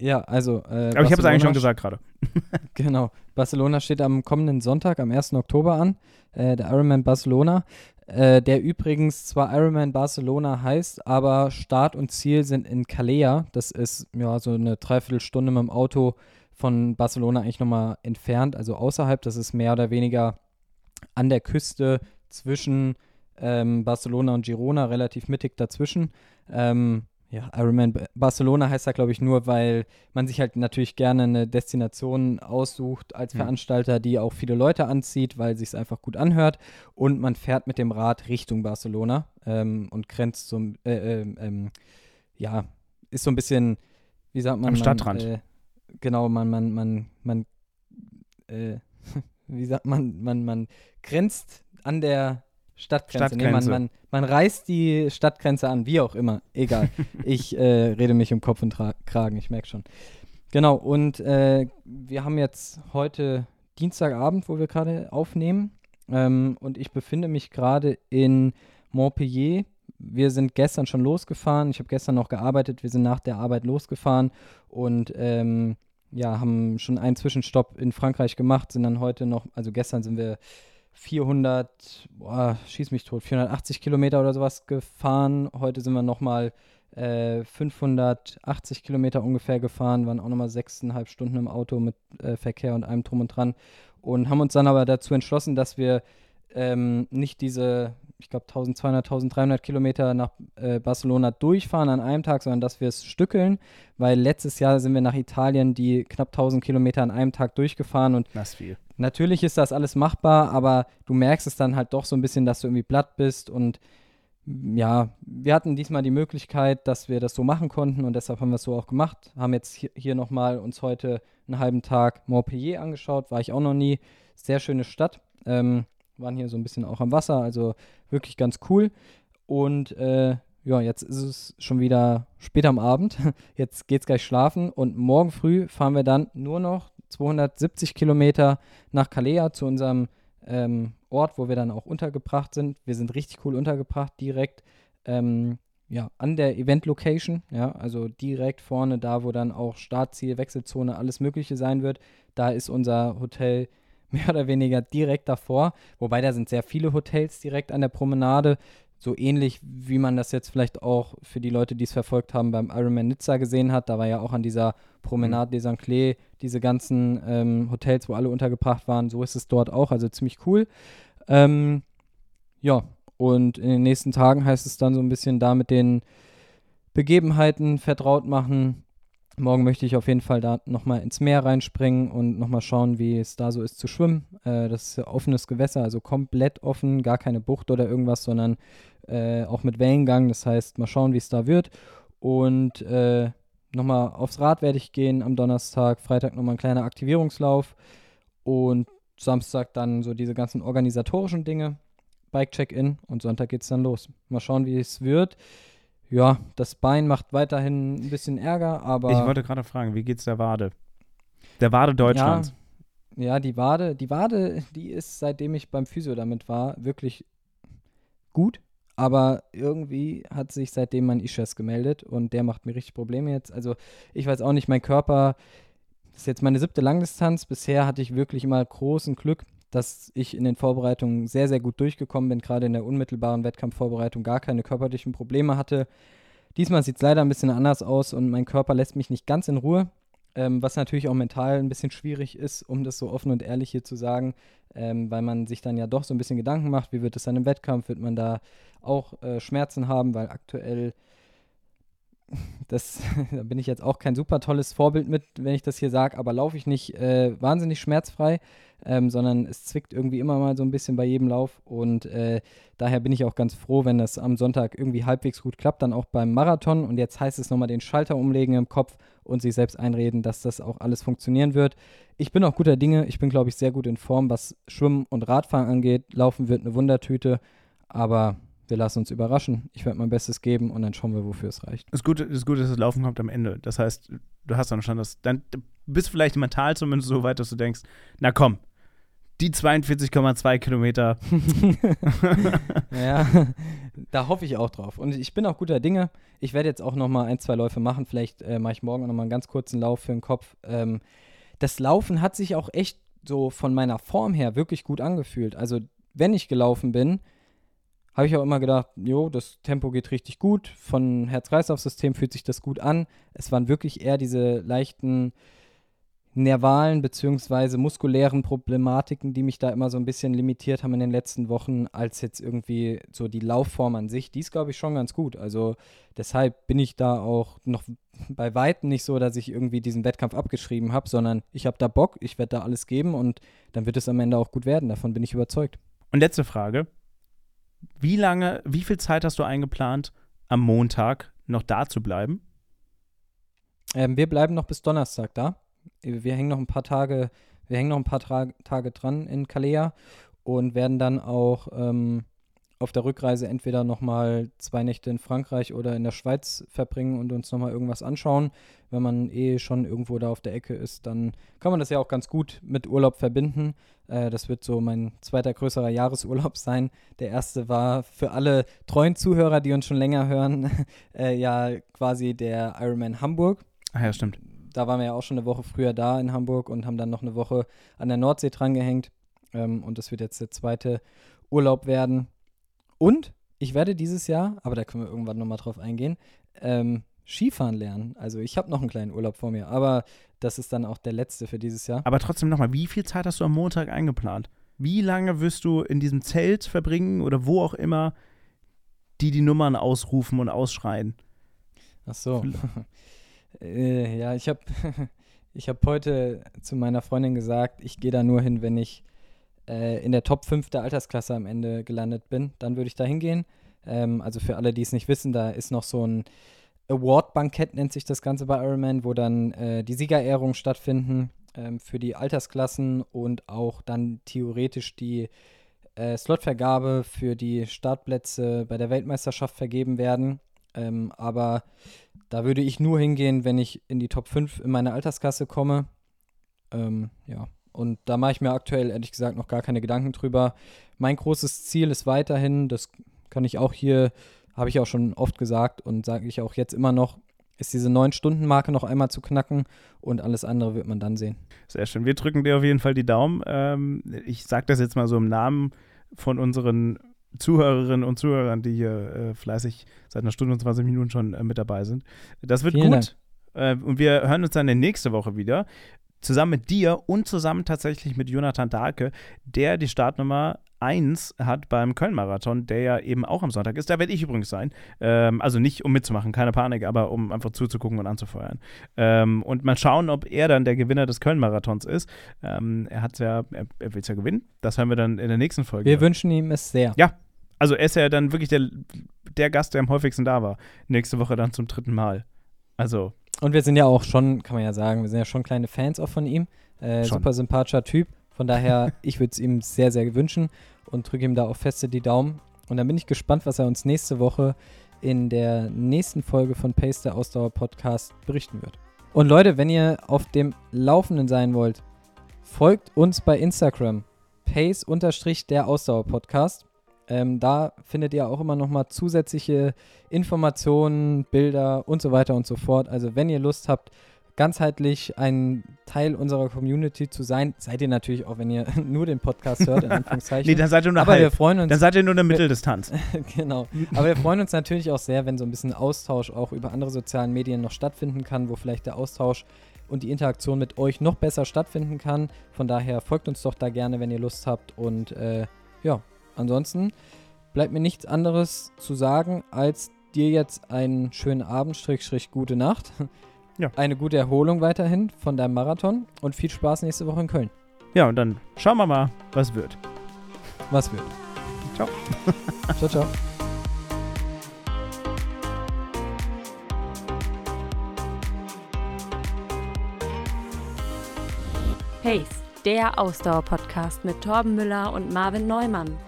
Ja, also. Äh, aber ich habe es eigentlich schon gesagt gerade. Genau. Barcelona steht am kommenden Sonntag, am 1. Oktober an. Äh, der Ironman Barcelona. Äh, der übrigens zwar Ironman Barcelona heißt, aber Start und Ziel sind in Calea. Das ist ja so eine Dreiviertelstunde mit dem Auto von Barcelona eigentlich nochmal entfernt, also außerhalb. Das ist mehr oder weniger an der Küste zwischen ähm, Barcelona und Girona, relativ mittig dazwischen. Ähm, ja, Ironman Barcelona heißt da, glaube ich, nur, weil man sich halt natürlich gerne eine Destination aussucht als Hm. Veranstalter, die auch viele Leute anzieht, weil sich es einfach gut anhört. Und man fährt mit dem Rad Richtung Barcelona ähm, und grenzt so, äh, ähm, ähm, ja, ist so ein bisschen, wie sagt man? Am man, Stadtrand. Äh, genau, man, man, man, man, äh, wie sagt man, man, man grenzt an der Stadtgrenze. Nee, man, Stadtgrenze. man, man reißt die Stadtgrenze an, wie auch immer. Egal. ich äh, rede mich um Kopf und Tra Kragen, ich merke schon. Genau, und äh, wir haben jetzt heute Dienstagabend, wo wir gerade aufnehmen. Ähm, und ich befinde mich gerade in Montpellier. Wir sind gestern schon losgefahren. Ich habe gestern noch gearbeitet. Wir sind nach der Arbeit losgefahren und ähm, ja, haben schon einen Zwischenstopp in Frankreich gemacht. Sind dann heute noch, also gestern sind wir 400, boah, schieß mich tot, 480 Kilometer oder sowas gefahren. Heute sind wir nochmal äh, 580 Kilometer ungefähr gefahren, waren auch nochmal sechseinhalb Stunden im Auto mit äh, Verkehr und allem drum und dran und haben uns dann aber dazu entschlossen, dass wir ähm, nicht diese, ich glaube 1200, 1300 Kilometer nach äh, Barcelona durchfahren an einem Tag, sondern dass wir es stückeln, weil letztes Jahr sind wir nach Italien die knapp 1000 Kilometer an einem Tag durchgefahren und Das viel. Natürlich ist das alles machbar, aber du merkst es dann halt doch so ein bisschen, dass du irgendwie platt bist und ja, wir hatten diesmal die Möglichkeit, dass wir das so machen konnten und deshalb haben wir es so auch gemacht. Haben jetzt hier, hier nochmal uns heute einen halben Tag Montpellier angeschaut, war ich auch noch nie. Sehr schöne Stadt. Ähm, waren hier so ein bisschen auch am Wasser, also wirklich ganz cool. Und äh, ja, jetzt ist es schon wieder spät am Abend. Jetzt geht's gleich schlafen und morgen früh fahren wir dann nur noch 270 Kilometer nach Kalea zu unserem ähm, Ort, wo wir dann auch untergebracht sind. Wir sind richtig cool untergebracht, direkt ähm, ja, an der Event-Location, ja, also direkt vorne da, wo dann auch Startziel, Wechselzone, alles Mögliche sein wird. Da ist unser Hotel mehr oder weniger direkt davor, wobei da sind sehr viele Hotels direkt an der Promenade, so ähnlich wie man das jetzt vielleicht auch für die Leute, die es verfolgt haben, beim Ironman Nizza gesehen hat. Da war ja auch an dieser Promenade des Anglais diese ganzen ähm, Hotels, wo alle untergebracht waren. So ist es dort auch, also ziemlich cool. Ähm, ja, und in den nächsten Tagen heißt es dann so ein bisschen da mit den Begebenheiten vertraut machen. Morgen möchte ich auf jeden Fall da nochmal ins Meer reinspringen und nochmal schauen, wie es da so ist zu schwimmen. Äh, das ist offenes Gewässer, also komplett offen, gar keine Bucht oder irgendwas, sondern äh, auch mit Wellengang. Das heißt, mal schauen, wie es da wird. Und äh, nochmal aufs Rad werde ich gehen am Donnerstag, Freitag nochmal ein kleiner Aktivierungslauf und Samstag dann so diese ganzen organisatorischen Dinge, Bike-Check-In und Sonntag geht es dann los. Mal schauen, wie es wird. Ja, das Bein macht weiterhin ein bisschen Ärger, aber. Ich wollte gerade fragen, wie geht's der Wade? Der Wade Deutschlands. Ja, ja, die Wade, die Wade, die ist, seitdem ich beim Physio damit war, wirklich gut. Aber irgendwie hat sich seitdem mein Ischias gemeldet und der macht mir richtig Probleme jetzt. Also ich weiß auch nicht, mein Körper, das ist jetzt meine siebte Langdistanz. Bisher hatte ich wirklich immer großen Glück, dass ich in den Vorbereitungen sehr, sehr gut durchgekommen bin, gerade in der unmittelbaren Wettkampfvorbereitung gar keine körperlichen Probleme hatte. Diesmal sieht es leider ein bisschen anders aus und mein Körper lässt mich nicht ganz in Ruhe, ähm, was natürlich auch mental ein bisschen schwierig ist, um das so offen und ehrlich hier zu sagen, ähm, weil man sich dann ja doch so ein bisschen Gedanken macht, wie wird es dann im Wettkampf, wird man da auch äh, Schmerzen haben, weil aktuell das, da bin ich jetzt auch kein super tolles Vorbild mit, wenn ich das hier sage, aber laufe ich nicht äh, wahnsinnig schmerzfrei, ähm, sondern es zwickt irgendwie immer mal so ein bisschen bei jedem Lauf und äh, daher bin ich auch ganz froh, wenn das am Sonntag irgendwie halbwegs gut klappt, dann auch beim Marathon und jetzt heißt es nochmal den Schalter umlegen im Kopf und sich selbst einreden, dass das auch alles funktionieren wird. Ich bin auch guter Dinge, ich bin glaube ich sehr gut in Form, was Schwimmen und Radfahren angeht. Laufen wird eine Wundertüte, aber wir lassen uns überraschen. Ich werde mein Bestes geben und dann schauen wir, wofür es reicht. Das Gute, das Gute ist, das Laufen kommt am Ende. Das heißt, du hast dann schon das, dann du bist vielleicht mental zumindest so weit, dass du denkst, na komm, die 42,2 Kilometer. Ja, da hoffe ich auch drauf. Und ich bin auch guter Dinge. Ich werde jetzt auch noch mal ein, zwei Läufe machen. Vielleicht äh, mache ich morgen auch noch mal einen ganz kurzen Lauf für den Kopf. Ähm, das Laufen hat sich auch echt so von meiner Form her wirklich gut angefühlt. Also, wenn ich gelaufen bin, habe ich auch immer gedacht, jo, das Tempo geht richtig gut. Von Herz-Kreislauf-System fühlt sich das gut an. Es waren wirklich eher diese leichten, nervalen beziehungsweise muskulären Problematiken, die mich da immer so ein bisschen limitiert haben in den letzten Wochen, als jetzt irgendwie so die Laufform an sich. Die ist, glaube ich, schon ganz gut. Also deshalb bin ich da auch noch bei Weitem nicht so, dass ich irgendwie diesen Wettkampf abgeschrieben habe, sondern ich habe da Bock, ich werde da alles geben und dann wird es am Ende auch gut werden. Davon bin ich überzeugt. Und letzte Frage. Wie lange, wie viel Zeit hast du eingeplant, am Montag noch da zu bleiben? Ähm, wir bleiben noch bis Donnerstag da. Wir hängen noch ein paar Tage, wir hängen noch ein paar Tra Tage dran in Kalea und werden dann auch ähm, auf der Rückreise entweder nochmal zwei Nächte in Frankreich oder in der Schweiz verbringen und uns nochmal irgendwas anschauen. Wenn man eh schon irgendwo da auf der Ecke ist, dann kann man das ja auch ganz gut mit Urlaub verbinden. Äh, das wird so mein zweiter größerer Jahresurlaub sein. Der erste war für alle treuen Zuhörer, die uns schon länger hören, äh, ja quasi der Ironman Hamburg. Ah ja, stimmt. Da waren wir ja auch schon eine Woche früher da in Hamburg und haben dann noch eine Woche an der Nordsee drangehängt. Ähm, und das wird jetzt der zweite Urlaub werden. Und ich werde dieses Jahr, aber da können wir irgendwann nochmal drauf eingehen, ähm, Skifahren lernen. Also ich habe noch einen kleinen Urlaub vor mir, aber das ist dann auch der letzte für dieses Jahr. Aber trotzdem nochmal, wie viel Zeit hast du am Montag eingeplant? Wie lange wirst du in diesem Zelt verbringen oder wo auch immer, die die Nummern ausrufen und ausschreien? Ach so. äh, ja, ich habe ich hab heute zu meiner Freundin gesagt, ich gehe da nur hin, wenn ich äh, in der Top 5 der Altersklasse am Ende gelandet bin. Dann würde ich da hingehen. Ähm, also für alle, die es nicht wissen, da ist noch so ein Award-Bankett, nennt sich das Ganze bei Ironman, wo dann äh, die Siegerehrungen stattfinden ähm, für die Altersklassen und auch dann theoretisch die äh, Slotvergabe für die Startplätze bei der Weltmeisterschaft vergeben werden. Ähm, aber da würde ich nur hingehen, wenn ich in die Top 5 in meiner Altersklasse komme. Ähm, ja, und da mache ich mir aktuell ehrlich gesagt noch gar keine Gedanken drüber. Mein großes Ziel ist weiterhin, das kann ich auch hier, habe ich auch schon oft gesagt und sage ich auch jetzt immer noch, ist diese 9-Stunden-Marke noch einmal zu knacken und alles andere wird man dann sehen. Sehr schön. Wir drücken dir auf jeden Fall die Daumen. Ähm, ich sage das jetzt mal so im Namen von unseren Zuhörerinnen und Zuhörern, die hier äh, fleißig seit einer Stunde und 20 Minuten schon äh, mit dabei sind. Das wird Vielen gut. Äh, und wir hören uns dann nächste Woche wieder. Zusammen mit dir und zusammen tatsächlich mit Jonathan Dahlke, der die Startnummer 1 hat beim Köln-Marathon, der ja eben auch am Sonntag ist. Da werde ich übrigens sein. Ähm, also nicht um mitzumachen, keine Panik, aber um einfach zuzugucken und anzufeuern. Ähm, und mal schauen, ob er dann der Gewinner des Köln-Marathons ist. Ähm, er hat ja, er, er will es ja gewinnen. Das hören wir dann in der nächsten Folge. Wir wünschen ihm es sehr. Ja, also er ist ja dann wirklich der, der Gast, der am häufigsten da war. Nächste Woche dann zum dritten Mal. Also. Und wir sind ja auch schon, kann man ja sagen, wir sind ja schon kleine Fans auch von ihm. Äh, super sympathischer Typ. Von daher, ich würde es ihm sehr, sehr wünschen und drücke ihm da auch feste die Daumen. Und dann bin ich gespannt, was er uns nächste Woche in der nächsten Folge von Pace der Ausdauer Podcast berichten wird. Und Leute, wenn ihr auf dem Laufenden sein wollt, folgt uns bei Instagram. Pace der Ausdauer Podcast. Ähm, da findet ihr auch immer nochmal zusätzliche Informationen, Bilder und so weiter und so fort. Also wenn ihr Lust habt, ganzheitlich ein Teil unserer Community zu sein, seid ihr natürlich auch, wenn ihr nur den Podcast hört, in Anführungszeichen. Nee, dann seid ihr nur Aber wir halb. freuen uns Dann seid ihr nur in der Mitteldistanz. genau. Aber wir freuen uns natürlich auch sehr, wenn so ein bisschen Austausch auch über andere sozialen Medien noch stattfinden kann, wo vielleicht der Austausch und die Interaktion mit euch noch besser stattfinden kann. Von daher folgt uns doch da gerne, wenn ihr Lust habt. Und äh, ja, ansonsten bleibt mir nichts anderes zu sagen, als dir jetzt einen schönen Abend, Strich, Strich, gute Nacht. Ja. Eine gute Erholung weiterhin von deinem Marathon und viel Spaß nächste Woche in Köln. Ja, und dann schauen wir mal, was wird. Was wird? Ciao. ciao, ciao. Pace, der Ausdauer-Podcast mit Torben Müller und Marvin Neumann.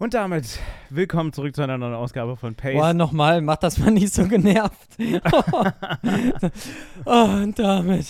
Und damit willkommen zurück zu einer neuen Ausgabe von Pace. Boah, nochmal, mach das mal nicht so genervt. oh, und damit.